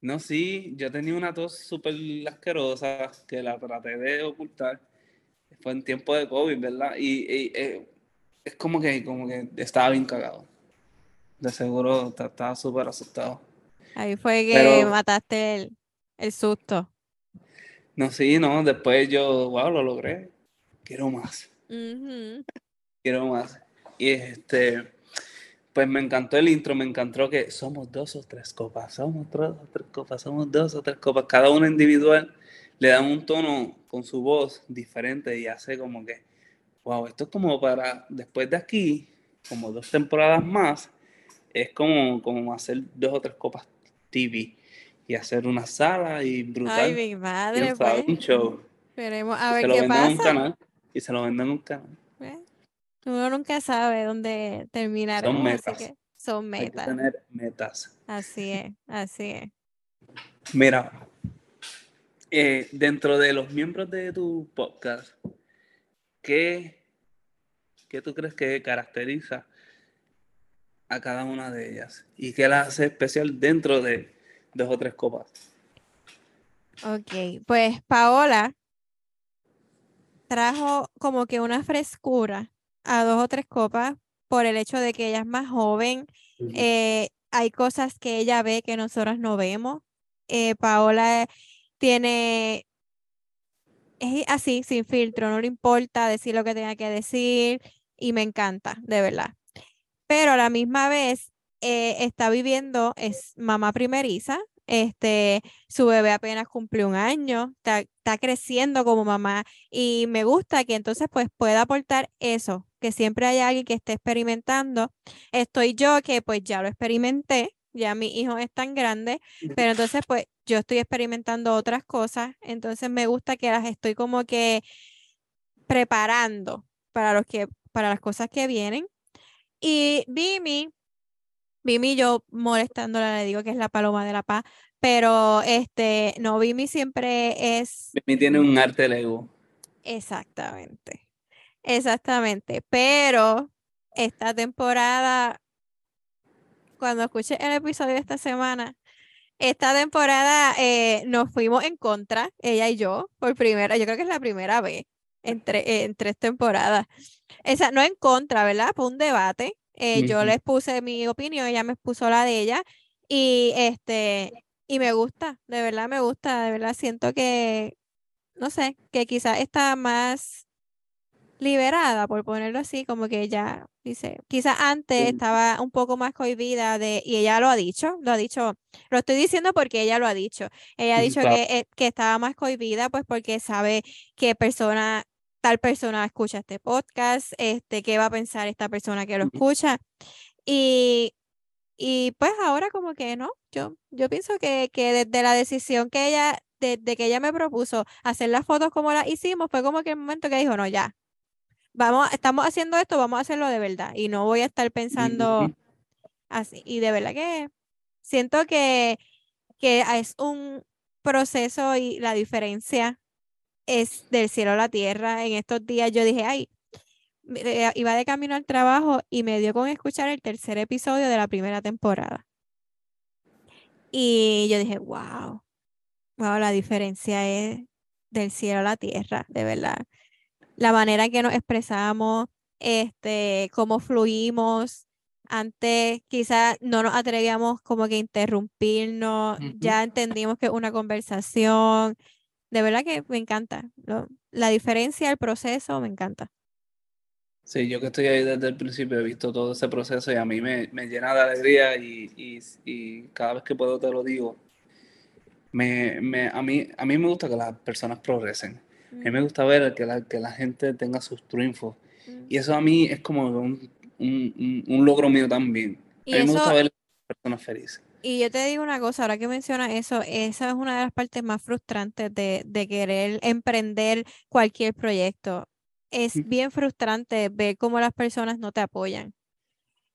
No, sí, yo tenía una tos súper asquerosa que la traté de ocultar. Fue en tiempo de COVID, ¿verdad? Y, y, eh, es como que, como que estaba bien cagado. De seguro ta- estaba súper asustado. Ahí fue que Pero- mataste el, el susto. No, sí, no, después yo, wow, lo logré. Quiero más. Quiero más. Y este, pues me encantó el intro, me encantó que somos dos o tres copas, somos dos o tres copas, somos dos o tres copas, cada una individual le dan un tono con su voz diferente y hace como que, wow, esto es como para, después de aquí, como dos temporadas más, es como, como hacer dos o tres copas TV y hacer una sala y Ay, brutal. mi madre, pues. un show. Esperemos a ver se lo qué venden en un pasa. canal y se lo venden en un canal. Uno nunca sabe dónde terminaremos, así metas. que son Hay que metas. tener metas. Así es, así es. Mira, eh, dentro de los miembros de tu podcast, ¿qué, qué tú crees que caracteriza a cada una de ellas? ¿Y qué las hace especial dentro de dos o tres copas? Ok, pues Paola trajo como que una frescura a dos o tres copas por el hecho de que ella es más joven. eh, hay cosas que ella ve que nosotros no vemos. Eh, Paola tiene, es así, sin filtro, no le importa decir lo que tenga que decir y me encanta, de verdad. Pero a la misma vez eh, está viviendo, es mamá primeriza, este, su bebé apenas cumplió un año, está, está creciendo como mamá y me gusta que entonces pues pueda aportar eso, que siempre hay alguien que esté experimentando. Estoy yo que pues ya lo experimenté, ya mi hijo es tan grande, pero entonces pues yo estoy experimentando otras cosas, entonces me gusta que las estoy como que preparando para los que para las cosas que vienen. Y Vimi, Vimi yo molestándola le digo que es la paloma de la paz, pero este, no, Vimi siempre es Mimi tiene un arte Lego. exactamente, exactamente, pero esta temporada, cuando escuché el episodio de esta semana, esta temporada eh, nos fuimos en contra, ella y yo, por primera, yo creo que es la primera vez entre, en tres temporadas. Esa, no en contra, ¿verdad? Fue un debate. eh, Yo les puse mi opinión, ella me puso la de ella. Y este, y me gusta, de verdad me gusta, de verdad siento que, no sé, que quizás está más liberada, por ponerlo así, como que ya dice, quizás antes estaba un poco más cohibida de, y ella lo ha dicho, lo ha dicho, lo estoy diciendo porque ella lo ha dicho, ella ha dicho que, eh, que estaba más cohibida pues porque sabe qué persona, tal persona escucha este podcast, este, qué va a pensar esta persona que lo escucha, y, y pues ahora como que no, yo, yo pienso que, que desde la decisión que ella, desde que ella me propuso hacer las fotos como las hicimos, fue como que el momento que dijo, no, ya, vamos, estamos haciendo esto, vamos a hacerlo de verdad. Y no voy a estar pensando así. Y de verdad que siento que, que es un proceso y la diferencia es del cielo a la tierra. En estos días yo dije, ay, eh, iba de camino al trabajo y me dio con escuchar el tercer episodio de la primera temporada. Y yo dije, wow, wow, la diferencia es del cielo a la tierra, de verdad la manera en que nos expresamos, este, cómo fluimos. Antes quizás no nos atrevíamos como que interrumpirnos, ya entendimos que es una conversación. De verdad que me encanta. la diferencia, el proceso, me encanta. Sí, yo que estoy ahí desde el principio he visto todo ese proceso y a mí me, llena de alegría y, y, cada vez que puedo te lo digo. Me, me, a, mí, a mí me gusta que las personas progresen. A mí me gusta ver que la, que la gente tenga sus triunfos. Y eso a mí es como un, un, un logro mío también. a mí me gusta ver a las personas felices. Y yo te digo una cosa, ahora que mencionas eso, esa es una de las partes más frustrantes de, de querer emprender cualquier proyecto. Es bien frustrante ver cómo las personas no te apoyan.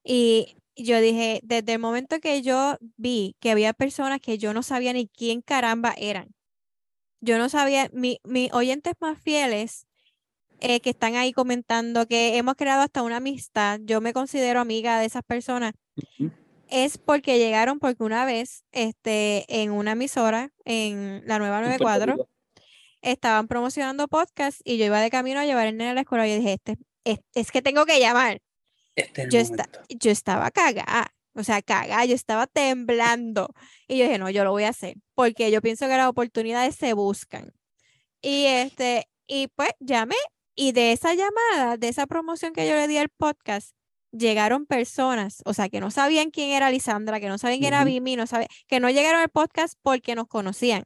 Y yo dije, desde el momento que yo vi que había personas que yo no sabía ni quién caramba eran, yo no sabía, mis oyentes más fieles eh, que están ahí comentando que hemos creado hasta una amistad, yo me considero amiga de esas personas, es porque llegaron, porque una vez este, en una emisora, en la nueva 94, estaban promocionando podcast y yo iba de camino a llevar el nene a la escuela y dije, este, es, que tengo que llamar. Este yo, yo estaba cagada. O sea, caga, yo estaba temblando. Y yo dije, no, yo lo voy a hacer, porque yo pienso que las oportunidades se buscan. Y este, y pues llamé, y de esa llamada, de esa promoción que yo le di al podcast, llegaron personas, o sea, que no sabían quién era Lisandra, que no sabían quién era Vimi, no sabían, que no llegaron al podcast porque nos conocían.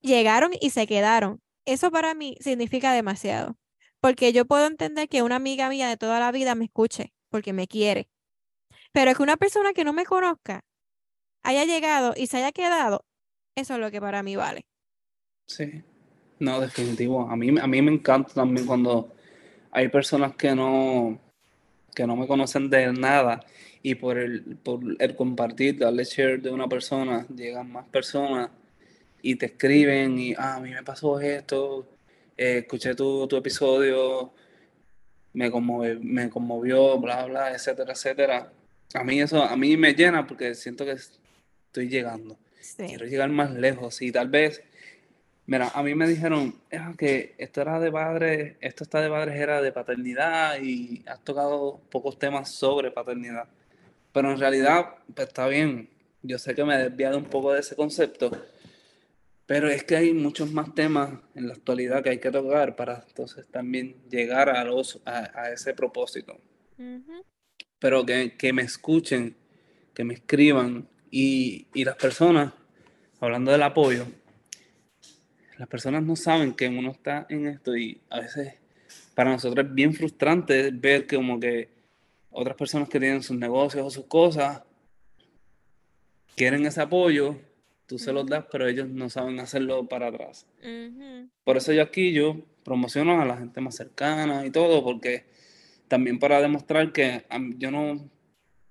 Llegaron y se quedaron. Eso para mí significa demasiado, porque yo puedo entender que una amiga mía de toda la vida me escuche, porque me quiere pero es que una persona que no me conozca haya llegado y se haya quedado, eso es lo que para mí vale. Sí, no, definitivo. A mí, a mí me encanta también cuando hay personas que no, que no me conocen de nada y por el, por el compartir, darle share de una persona, llegan más personas y te escriben y, ah, a mí me pasó esto, eh, escuché tu, tu episodio, me conmovió, me conmovió, bla, bla, etcétera, etcétera. A mí eso, a mí me llena porque siento que estoy llegando. Quiero llegar más lejos y tal vez, mira, a mí me dijeron ah, que esto era de padres, esto está de padres era de paternidad y has tocado pocos temas sobre paternidad. Pero en realidad, pues está bien. Yo sé que me he desviado un poco de ese concepto, pero es que hay muchos más temas en la actualidad que hay que tocar para entonces también llegar a, los, a, ese propósito pero que, me escuchen, que me escriban y, las personas, hablando del apoyo, las personas no saben que uno está en esto y a veces para nosotros es bien frustrante ver que como que otras personas que tienen sus negocios o sus cosas quieren ese apoyo, tú se los das, pero ellos no saben hacerlo para atrás. Por eso yo aquí yo promociono a la gente más cercana y todo, porque también para demostrar que yo no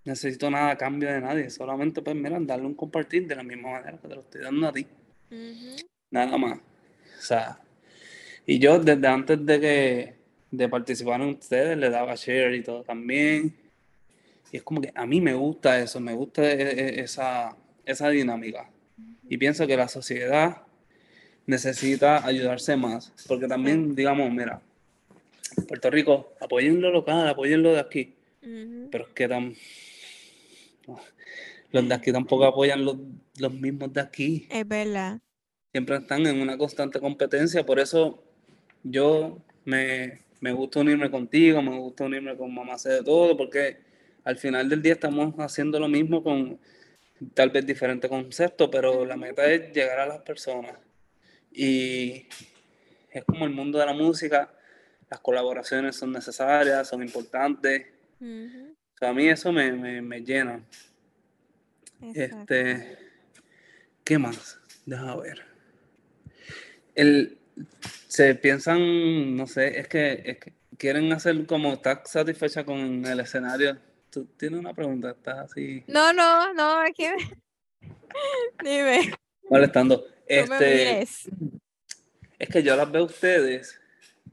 necesito nada a cambio de nadie, solamente pues mira, darle un compartir de la misma manera que te lo estoy dando a ti. Nada más. O sea, y yo desde antes de que de participar en ustedes le daba share y todo también. Y es como que a mí me gusta eso, me gusta e, e, esa, esa dinámica. Y pienso que la sociedad necesita ayudarse más, porque también, digamos, mira, Puerto Rico, apoyen lo local, apoyen lo de aquí. Pero es que tan... los de aquí tampoco apoyan los los mismos de aquí. Es verdad. Siempre están en una constante competencia, por eso yo me, me gusta unirme contigo, me gusta unirme con Mamá Sé de Todo, porque al final del día estamos haciendo lo mismo con tal vez diferente concepto, pero la meta es llegar a las personas. Y es como el mundo de la música, las colaboraciones son necesarias, son importantes. a mí eso me, me, llena. Este, ¿Qué más? Deja ver. El, se piensan, no sé, es que, es que quieren hacer como, estar satisfecha con el escenario. Tú tienes una pregunta, estás así. No, no, no, es que. Dime. Molestando. Este, es que yo las veo a ustedes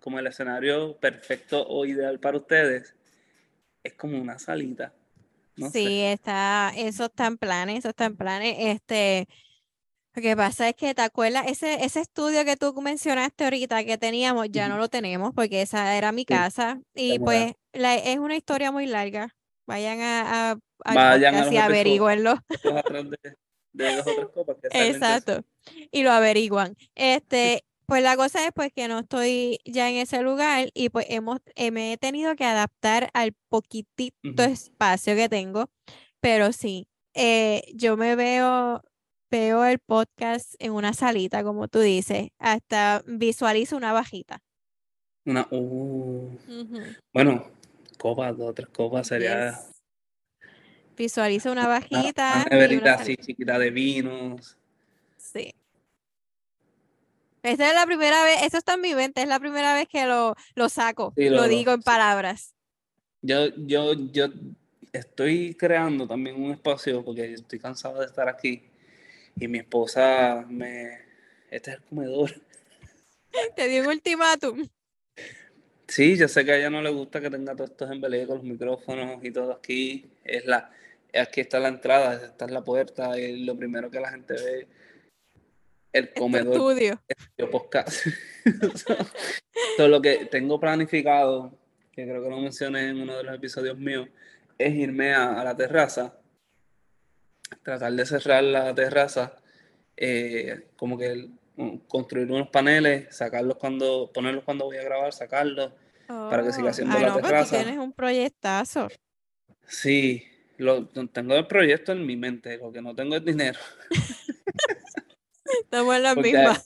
como el escenario perfecto o ideal para ustedes. Es como una salita. Sí, está, eso está en planes, eso está en planes. Este, lo que pasa es que, ¿te acuerdas? Ese, ese estudio que tú mencionaste ahorita que teníamos, ya no lo tenemos porque esa era mi casa. Y pues es una historia muy larga. Vayan a, a, Vayan a y averigüenlo. Exacto. Y lo averiguan. Este, pues la cosa es pues que no estoy ya en ese lugar y pues hemos, eh, me he tenido que adaptar al poquitito espacio que tengo, pero sí, eh, yo me veo veo el podcast en una salita, como tú dices, hasta visualizo una bajita. Una, uh. bueno, copas, dos tres copas sería. Visualizo una bajita. Una, así chiquita de vinos. Sí. Esta es la primera vez, eso está en mi mente, es la primera vez que lo, lo saco, lo, digo en palabras. Yo, yo, yo estoy creando también un espacio porque estoy cansado de estar aquí y mi esposa me... Este es el comedor. Te dio un ultimátum. Sí, yo sé que a ella no le gusta que tenga todos estos embeleos con los micrófonos y todo aquí. Es la, aquí está la entrada, esta es la puerta y lo primero que la gente ve el comedor. estudio. Yo podcast. Todo lo que tengo planificado, que creo que lo mencioné en uno de los episodios míos, es irme a la terraza tratar de cerrar la terraza, eh, como que construir unos paneles, sacarlos cuando, ponerlos cuando voy a grabar, sacarlos, para que siga oh, haciendo la terraza. tienes un proyectazo. Sí, lo, tengo el proyecto en mi mente, lo que no tengo es dinero. Estamos en la misma.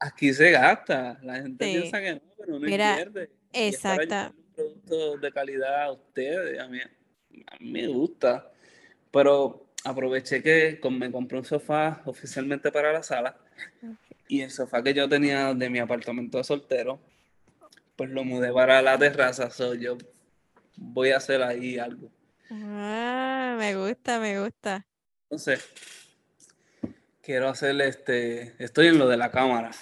Aquí se gasta, la gente piensa que no, pero no Mira, invierte. Exacto. Un producto de calidad a ustedes, a mí, a mí me gusta, pero aproveché que me compré un sofá oficialmente para la sala y el sofá que yo tenía de mi apartamento de soltero, pues lo mudé para la terraza, so yo voy a hacer ahí algo. Ah, me gusta, me gusta. Entonces, quiero hacer este, estoy en lo de la cámara.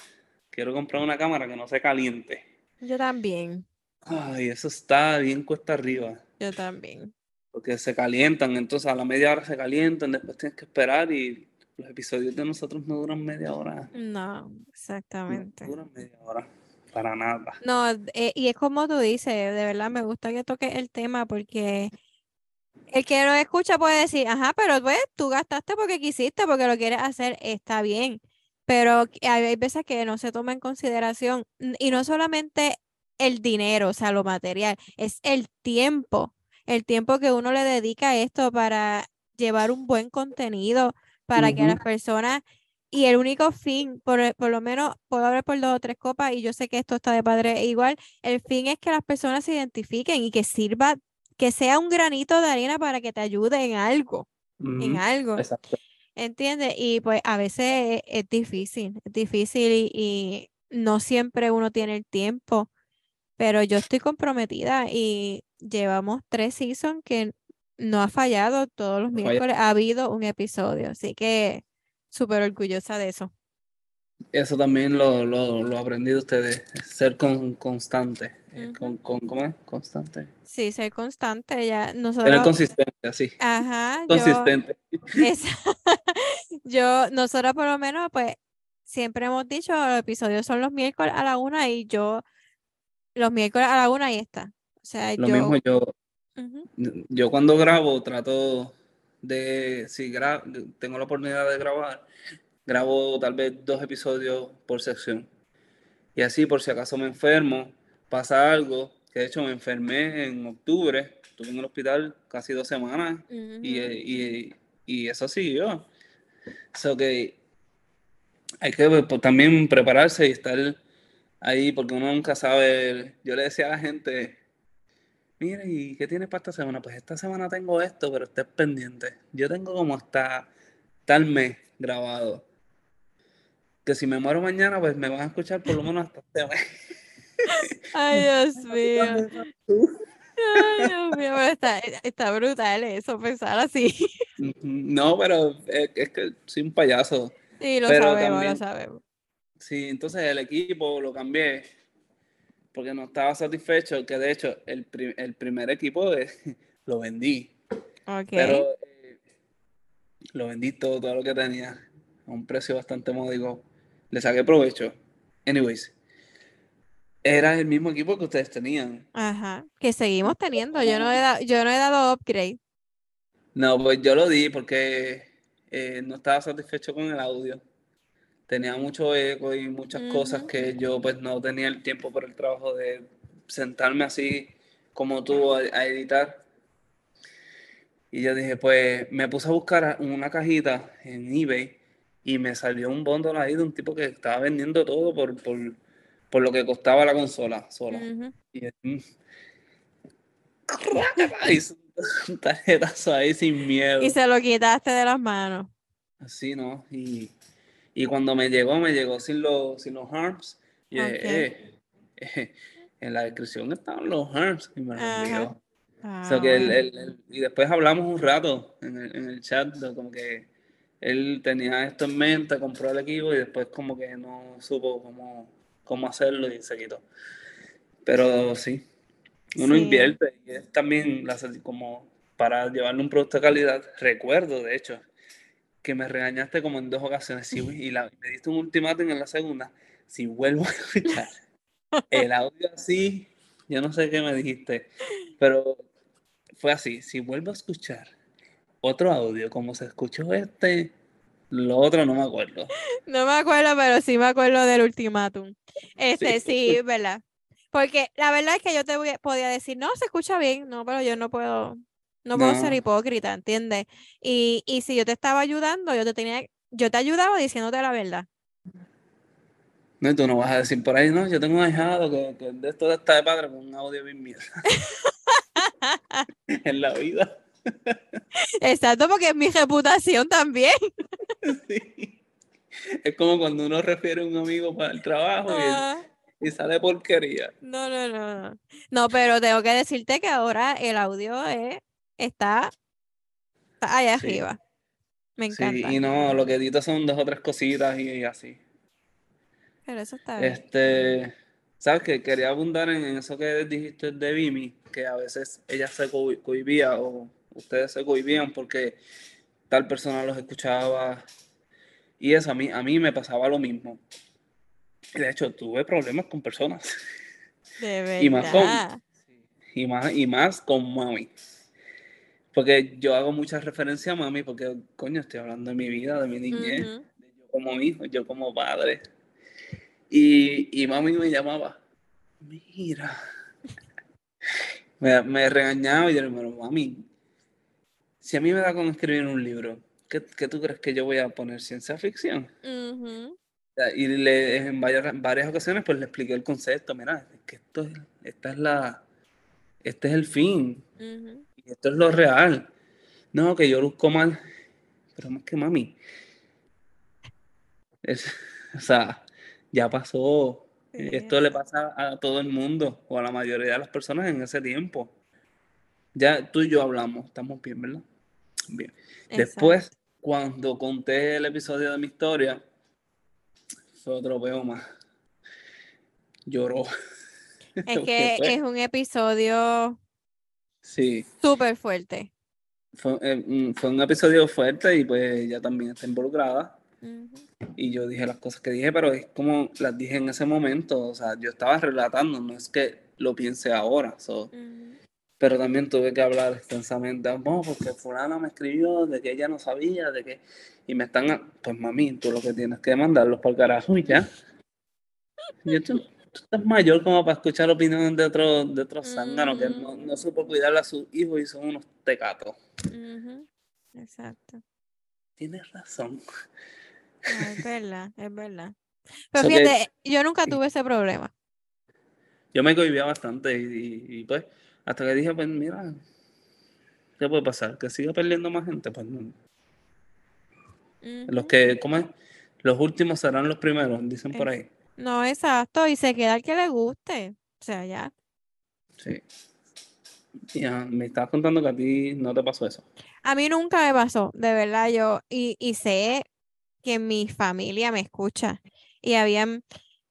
Quiero comprar una cámara que no se caliente. Yo también. Ay, eso está bien cuesta arriba. Yo también porque se calientan, entonces a la media hora se calientan, después tienes que esperar y los episodios de nosotros no duran media hora. No, exactamente. No duran media hora, para nada. No, eh, y es como tú dices, de verdad me gusta que toques el tema porque el que lo escucha puede decir, ajá, pero pues tú gastaste porque quisiste, porque lo quieres hacer, está bien. Pero hay veces que no se toma en consideración, y no solamente el dinero, o sea, lo material, es el tiempo el tiempo que uno le dedica a esto para llevar un buen contenido, para que las personas, y el único fin, por, lo menos puedo hablar por dos o tres copas, y yo sé que esto está de padre igual, el fin es que las personas se identifiquen y que sirva, que sea un granito de arena para que te ayude en algo, en algo. Exacto. ¿Entiendes? Y pues a veces es, difícil, es difícil y, y no siempre uno tiene el tiempo, pero yo estoy comprometida y llevamos tres seasons que no ha fallado, todos los miércoles ha habido un episodio, así que súper orgullosa de eso. Eso también lo, lo, lo aprendí de ustedes, ser con, constante. Eh, con, con, ¿Cómo es? Constante. Sí, ser constante. Ya nosotros... consistente, así. Ajá. Consistente. Yo, nosotros por lo menos, pues, siempre hemos dicho, los episodios son los miércoles a la una y yo, los miércoles a la una y está. O sea, Lo mismo yo, yo cuando grabo trato de si tengo la oportunidad de grabar, grabo tal vez dos episodios por sección. Y así, por si acaso me enfermo, pasa algo, que de hecho me enfermé en octubre, estuve en el hospital casi dos semanas y, y, y, eso siguió. So que hay que pues, también prepararse y estar ahí porque uno nunca sabe. Yo le decía a la gente, mire, ¿y qué tienes para esta semana? Pues esta semana tengo esto, pero estés pendiente. Yo tengo como hasta tal mes grabado. Que si me muero mañana, pues me van a escuchar por lo menos hasta este mes. Ay, Dios mío. Ay, Dios mío, está, está, brutal eso, pensar así. No, pero es, que soy un payaso. Sí, lo sabemos, lo sabemos. Sí, entonces el equipo lo cambié porque no estaba satisfecho, que de hecho el, el primer equipo lo vendí. Okay. Pero eh, lo vendí todo, todo lo que tenía a un precio bastante módico. Le saqué provecho. Anyways, era el mismo equipo que ustedes tenían. Ajá, que seguimos teniendo. Yo no he, yo no he dado upgrade. No, pues yo lo di porque eh, no estaba satisfecho con el audio tenía mucho eco y muchas cosas que yo pues no tenía el tiempo por el trabajo de sentarme así como tú a, editar. Y yo dije, pues me puse a buscar una cajita en eBay y me salió un bundle ahí de un tipo que estaba vendiendo todo por, por, lo que costaba la consola sola. Y mm, un tarjetazo ahí sin miedo. Y se lo quitaste de las manos. Así, ¿no? Y y cuando me llegó, me llegó sin los, sin los harms. Y eh, eh, en la descripción estaban los harms y me envió. que y después hablamos un rato en el, en el chat, como que él tenía esto en mente, compró el equipo y después como que no supo cómo, cómo hacerlo y se quitó. Pero sí, uno invierte y es también como para llevarle un producto de calidad. Recuerdo, de hecho, que me regañaste como en dos ocasiones y la, me diste un ultimátum en la segunda. Si vuelvo a escuchar el audio así, yo no sé qué me dijiste, pero fue así. Si vuelvo a escuchar otro audio como se escuchó este, lo otro no me acuerdo. No me acuerdo, pero sí me acuerdo del ultimátum. Este, sí, ¿verdad? Porque la verdad es que yo te voy, podía decir, no, se escucha bien, no, pero yo no puedo, no puedo ser hipócrita, ¿entiendes? Y, y si yo te estaba ayudando, yo te tenía, yo te ayudaba diciéndote la verdad. No, tú no vas a decir por ahí, no, yo tengo un ahijado que, que de esto está de padre con un audio bien mierda. en la vida. Exacto, porque es mi reputación también. sí. Es como cuando uno refiere a un amigo para el trabajo y, y, sale porquería. No, no, no. No, pero tengo que decirte que ahora el audio es está, allá arriba. Me encanta. Sí, y no, lo que edito son dos o tres cositas y, así. Pero eso está bien. Este, ¿sabes qué? Quería abundar en, eso que dijiste de Vimi, que a veces ella se cohibía o ustedes se cohibían porque tal persona los escuchaba. Y eso a mí, a mí me pasaba lo mismo. De hecho, tuve problemas con personas. De verdad. Y más con, y más, y más con mami. Porque yo hago mucha referencia a mami, porque, coño, estoy hablando de mi vida, de mi niñez, de yo como hijo, yo como padre. Y, y mami me llamaba, mira. me, me, regañaba y yo le dije, mami, si a mí me da con escribir un libro, ¿qué, ¿qué, tú crees que yo voy a poner? ¿Ciencia ficción? Y le, en varias, varias ocasiones pues le expliqué el concepto, mira, es que esto es, esta es la, este es el fin esto es lo real. No, que yo luzco mal. Pero más que mami. Es, o sea, ya pasó. Esto le pasa a todo el mundo o a la mayoría de las personas en ese tiempo. Ya tú y yo hablamos, estamos bien, ¿verdad? Bien. Después, cuando conté el episodio de mi historia, fue otro peo más. Lloró. Es que es un episodio Sí. Súper fuerte. Eh, mm, fue, un episodio fuerte y pues ella también está involucrada. Y yo dije las cosas que dije, pero es como las dije en ese momento. O sea, yo estaba relatando, no es que lo piense ahora. Pero también tuve que hablar extensamente, vamos, porque fulana me escribió de que ella no sabía, de que, y me están, pues mami, tú lo que tienes que mandarlos para el carajo y ya. Y tú, tú, estás mayor como para escuchar opiniones de otros de otros zánganos que no, no, supo cuidar a sus hijos y son unos tecatos. Exacto. Tienes razón. es verdad, es verdad. Pero fíjate, yo nunca tuve ese problema. Yo me cohibía bastante y, y pues hasta que dije, pues mira, ¿qué puede pasar? Que siga perdiendo más gente, pues no. Los que, ¿cómo es? Los últimos serán los primeros, dicen por ahí. No, exacto, y se queda el que le guste. O sea, ya. Sí. Ya, me estabas contando que a ti no te pasó eso. A mí nunca me pasó, de verdad, yo, y, y sé que mi familia me escucha. Y habían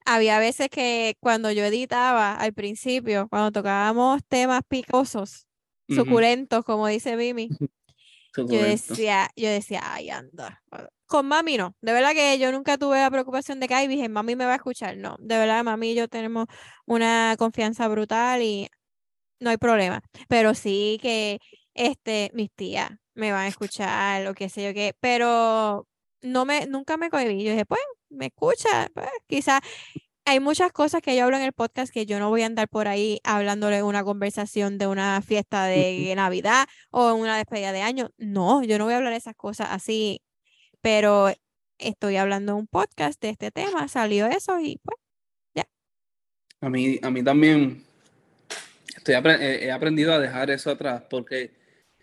había veces que cuando yo editaba al principio, cuando tocábamos temas picosos, suculentos, como dice Mimi, yo decía, yo decía, ay, anda. Con mami no, de verdad que yo nunca tuve la preocupación de que, ay, dije, mami me va a escuchar. No, de verdad, mami y yo tenemos una confianza brutal y no hay problema. Pero sí que este, mis tías me van a escuchar, o qué sé yo qué, pero no me, nunca me cohibí. Yo dije, pues, me escucha, pues, quizás hay muchas cosas que yo hablo en el podcast que yo no voy a andar por ahí hablándole una conversación de una fiesta de Navidad o una despedida de año. No, yo no voy a hablar esas cosas así, pero estoy hablando un podcast de este tema, salió eso y pues, ya. A mí, a mí también estoy he aprendido a dejar eso atrás porque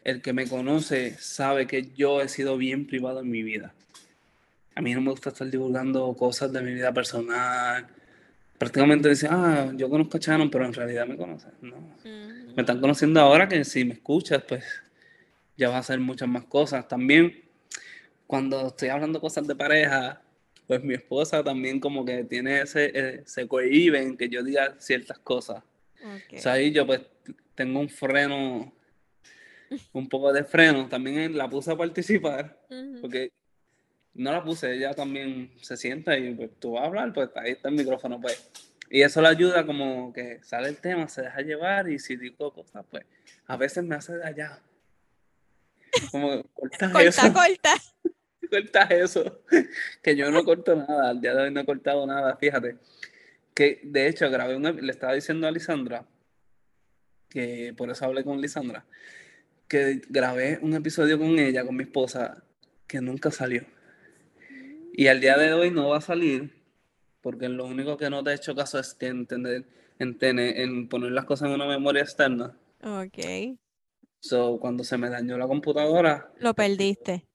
el que me conoce sabe que yo he sido bien privado en mi vida a mí no me gusta estar divulgando cosas de mi vida personal. Prácticamente dice, ah, yo conozco a Shannon, pero en realidad me conocen. No. Me están conociendo ahora que si me escuchas, pues ya vas a hacer muchas más cosas. También, cuando estoy hablando cosas de pareja, pues mi esposa también como que tiene ese, eh, se cohibe en que yo diga ciertas cosas. O sea, ahí yo pues tengo un freno, un poco de freno. También la puse a participar, porque no la puse, ella también se sienta y pues tú vas a hablar, pues ahí está el micrófono, pues. Y eso le ayuda como que sale el tema, se deja llevar y si digo cosas, pues a veces me hace de allá. Como corta eso. Corta, corta eso. Que yo no corto nada, al día de hoy no he cortado nada, fíjate. Que de hecho grabé un, le estaba diciendo a Lisandra, que por eso hablé con Lisandra, que grabé un episodio con ella, con mi esposa, que nunca salió. Y al día de hoy no va a salir, porque lo único que no te he hecho caso es que entender, en, en poner las cosas en una memoria externa. Ok. So, cuando se me dañó la computadora. Lo perdiste.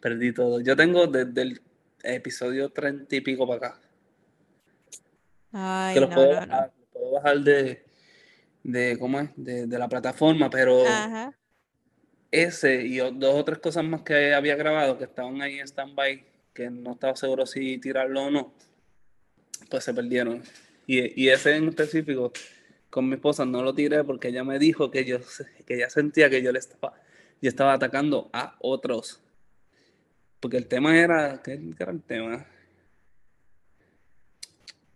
Perdí todo. Yo tengo desde el episodio treinta y pico para acá. Ay, que puedo, bajar, puedo bajar de, de, ¿cómo es? De, de la plataforma, pero ese y dos o tres cosas más que había grabado que estaban ahí en stand-by que no estaba seguro si tirarlo o no, pues se perdieron. Y, y ese en específico, con mi esposa no lo tiré porque ella me dijo que yo que ella sentía que yo le estaba, yo estaba atacando a otros. Porque el tema era, ¿qué, era el tema?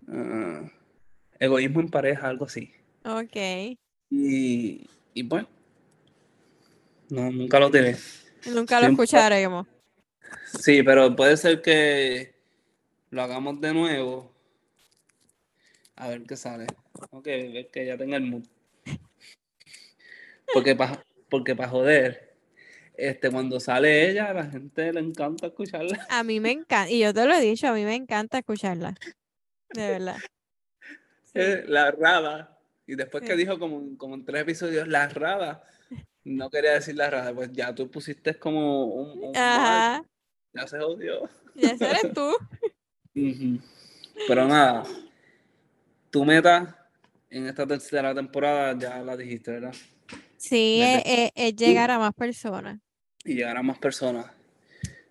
Ah, egoísmo en pareja, algo así. Ok. Y, y pues, no, nunca lo tiré. Nunca lo escucharemos. Sí, pero puede ser que lo hagamos de nuevo. A ver qué sale. Ok, ver que ya tenga el mood. Porque para porque para joder, este, cuando sale ella, a la gente le encanta escucharla. A mí me encanta, y yo te lo he dicho, a mí me encanta escucharla. De verdad. La rada. Y después que dijo como, como en tres episodios, la rada. No quería decir la rada, pues ya tú pusiste como un, Ajá. Ya se jodió. Ya eres tú. Pero nada, tu meta en esta tercera temporada ya la dijiste, ¿verdad? Sí, es, llegar a más personas. Y llegar a más personas.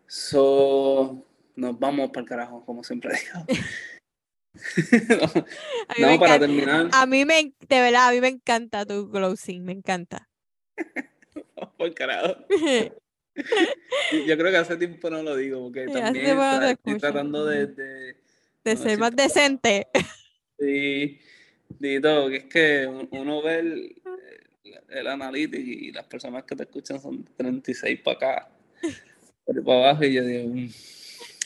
So, nos vamos para el carajo, como siempre digo. no, para terminar. A mí me, de verdad, a mí me encanta tu closing, me encanta. por carajo. Yo creo que hace tiempo no lo digo, porque también estoy tratando de... De, ser más decente. Sí, Dito, que es que uno ve el analytics y las personas que te escuchan son 36 para acá, para abajo, y yo digo, mm".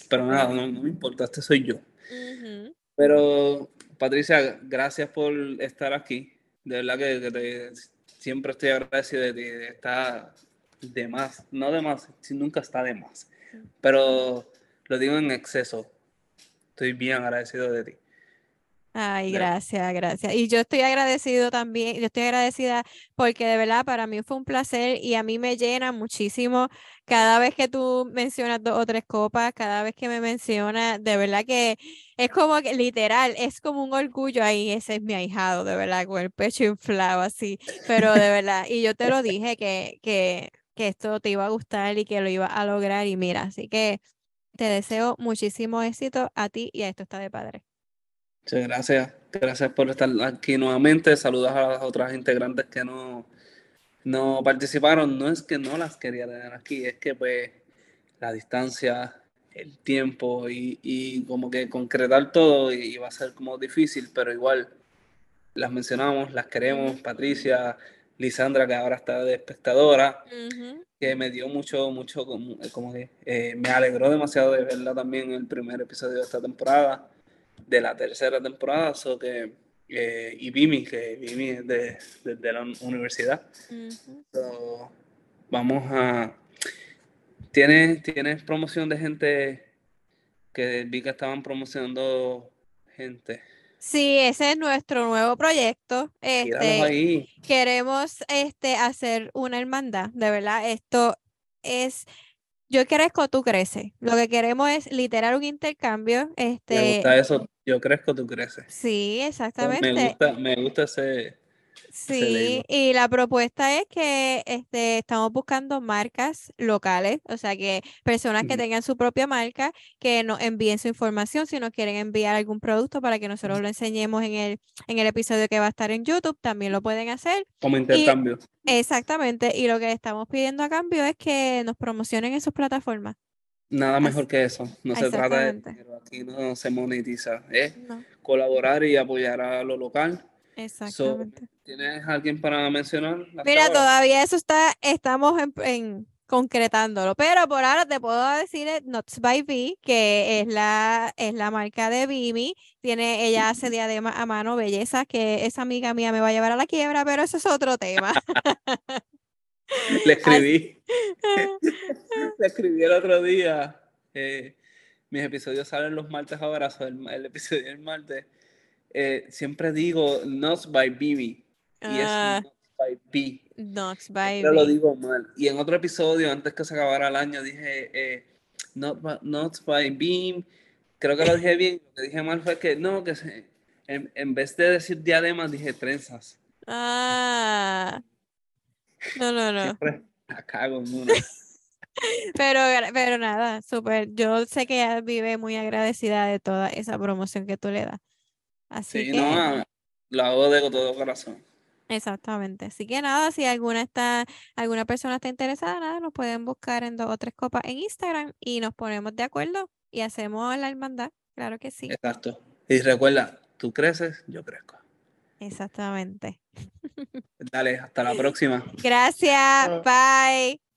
pero nada, no, me importa, este soy yo. Pero, Patricia, gracias por estar aquí. De verdad que, siempre estoy agradecido de ti. Está de más, no de más, nunca está de más. Pero lo digo en exceso. Estoy bien agradecido de ti. Ay, gracias, gracias. Y yo estoy agradecido también, yo estoy agradecida porque de verdad para mí fue un placer y a mí me llena muchísimo cada vez que tú mencionas dos o tres copas, cada vez que me mencionas, de verdad que es como que literal, es como un orgullo ahí, ese es mi ahijado, de verdad, con el pecho inflado así, pero de verdad, y yo te lo dije que, que, que esto te iba a gustar y que lo iba a lograr y mira, así que te deseo muchísimo éxito a ti y a esto está de padre. Muchas gracias. Gracias por estar aquí nuevamente. Saludos a las otras integrantes que no, no participaron. No es que no las quería tener aquí, es que pues la distancia, el tiempo y, como que concretar todo iba a ser como difícil, pero igual las mencionamos, las queremos. Patricia, Lisandra, que ahora está de espectadora, que me dio mucho, mucho, como, que eh, me alegró demasiado de verla también en el primer episodio de esta temporada de la tercera temporada, so que, eh, y Vimi, que Vimi es de, de, la universidad. vamos a... ¿Tienes, ¿Tienes promoción de gente que vi que estaban promocionando gente? Sí, ese es nuestro nuevo proyecto. Este, queremos este, hacer una hermandad, de verdad. Esto es yo crezco, tú creces. Lo que queremos es literal un intercambio. Este, me gusta eso, yo crezco, tú creces. Sí, exactamente. Me gusta, me gusta ese, Sí, y la propuesta es que este, estamos buscando marcas locales, o sea, que personas que tengan su propia marca, que nos envíen su información si nos quieren enviar algún producto para que nosotros lo enseñemos en el, en el episodio que va a estar en YouTube, también lo pueden hacer. Como intercambio. exactamente, y lo que estamos pidiendo a cambio es que nos promocionen en sus plataformas. Nada mejor que eso. No se trata de aquí no se monetiza. Es colaborar y apoyar a lo local Exactamente. ¿Tienes alguien para mencionar? Mira, todavía eso está, estamos en, concretándolo, pero por ahora te puedo decir Nuts by V, que es la, es la marca de Vimi. Tiene, ella hace diadema a mano, belleza, que esa amiga mía me va a llevar a la quiebra, pero eso es otro tema. Le escribí. Le escribí el otro día. Eh, mis episodios salen los martes ahora, el, el episodio del martes eh, siempre digo Nox by Bibi. Y es ah. Nox by B. Nox by Pero lo digo mal. Y en otro episodio, antes que se acabara el año, dije eh, by Beam. Creo que lo dije bien. Lo que dije mal fue que no, que se, en, vez de decir diademas, dije trenzas. Ah. No, no, no. Siempre cago pero, pero nada, súper. Yo sé que ella vive muy agradecida de toda esa promoción que tú le das. Así sí, que, no, la hago de todo corazón. Exactamente. Así que nada, si alguna está, alguna persona está interesada, nada, nos pueden buscar en dos o tres copas en Instagram y nos ponemos de acuerdo y hacemos la hermandad. Claro que sí. Exacto. Y recuerda, tú creces, yo crezco. Exactamente. Dale, hasta la próxima. Gracias. Bye.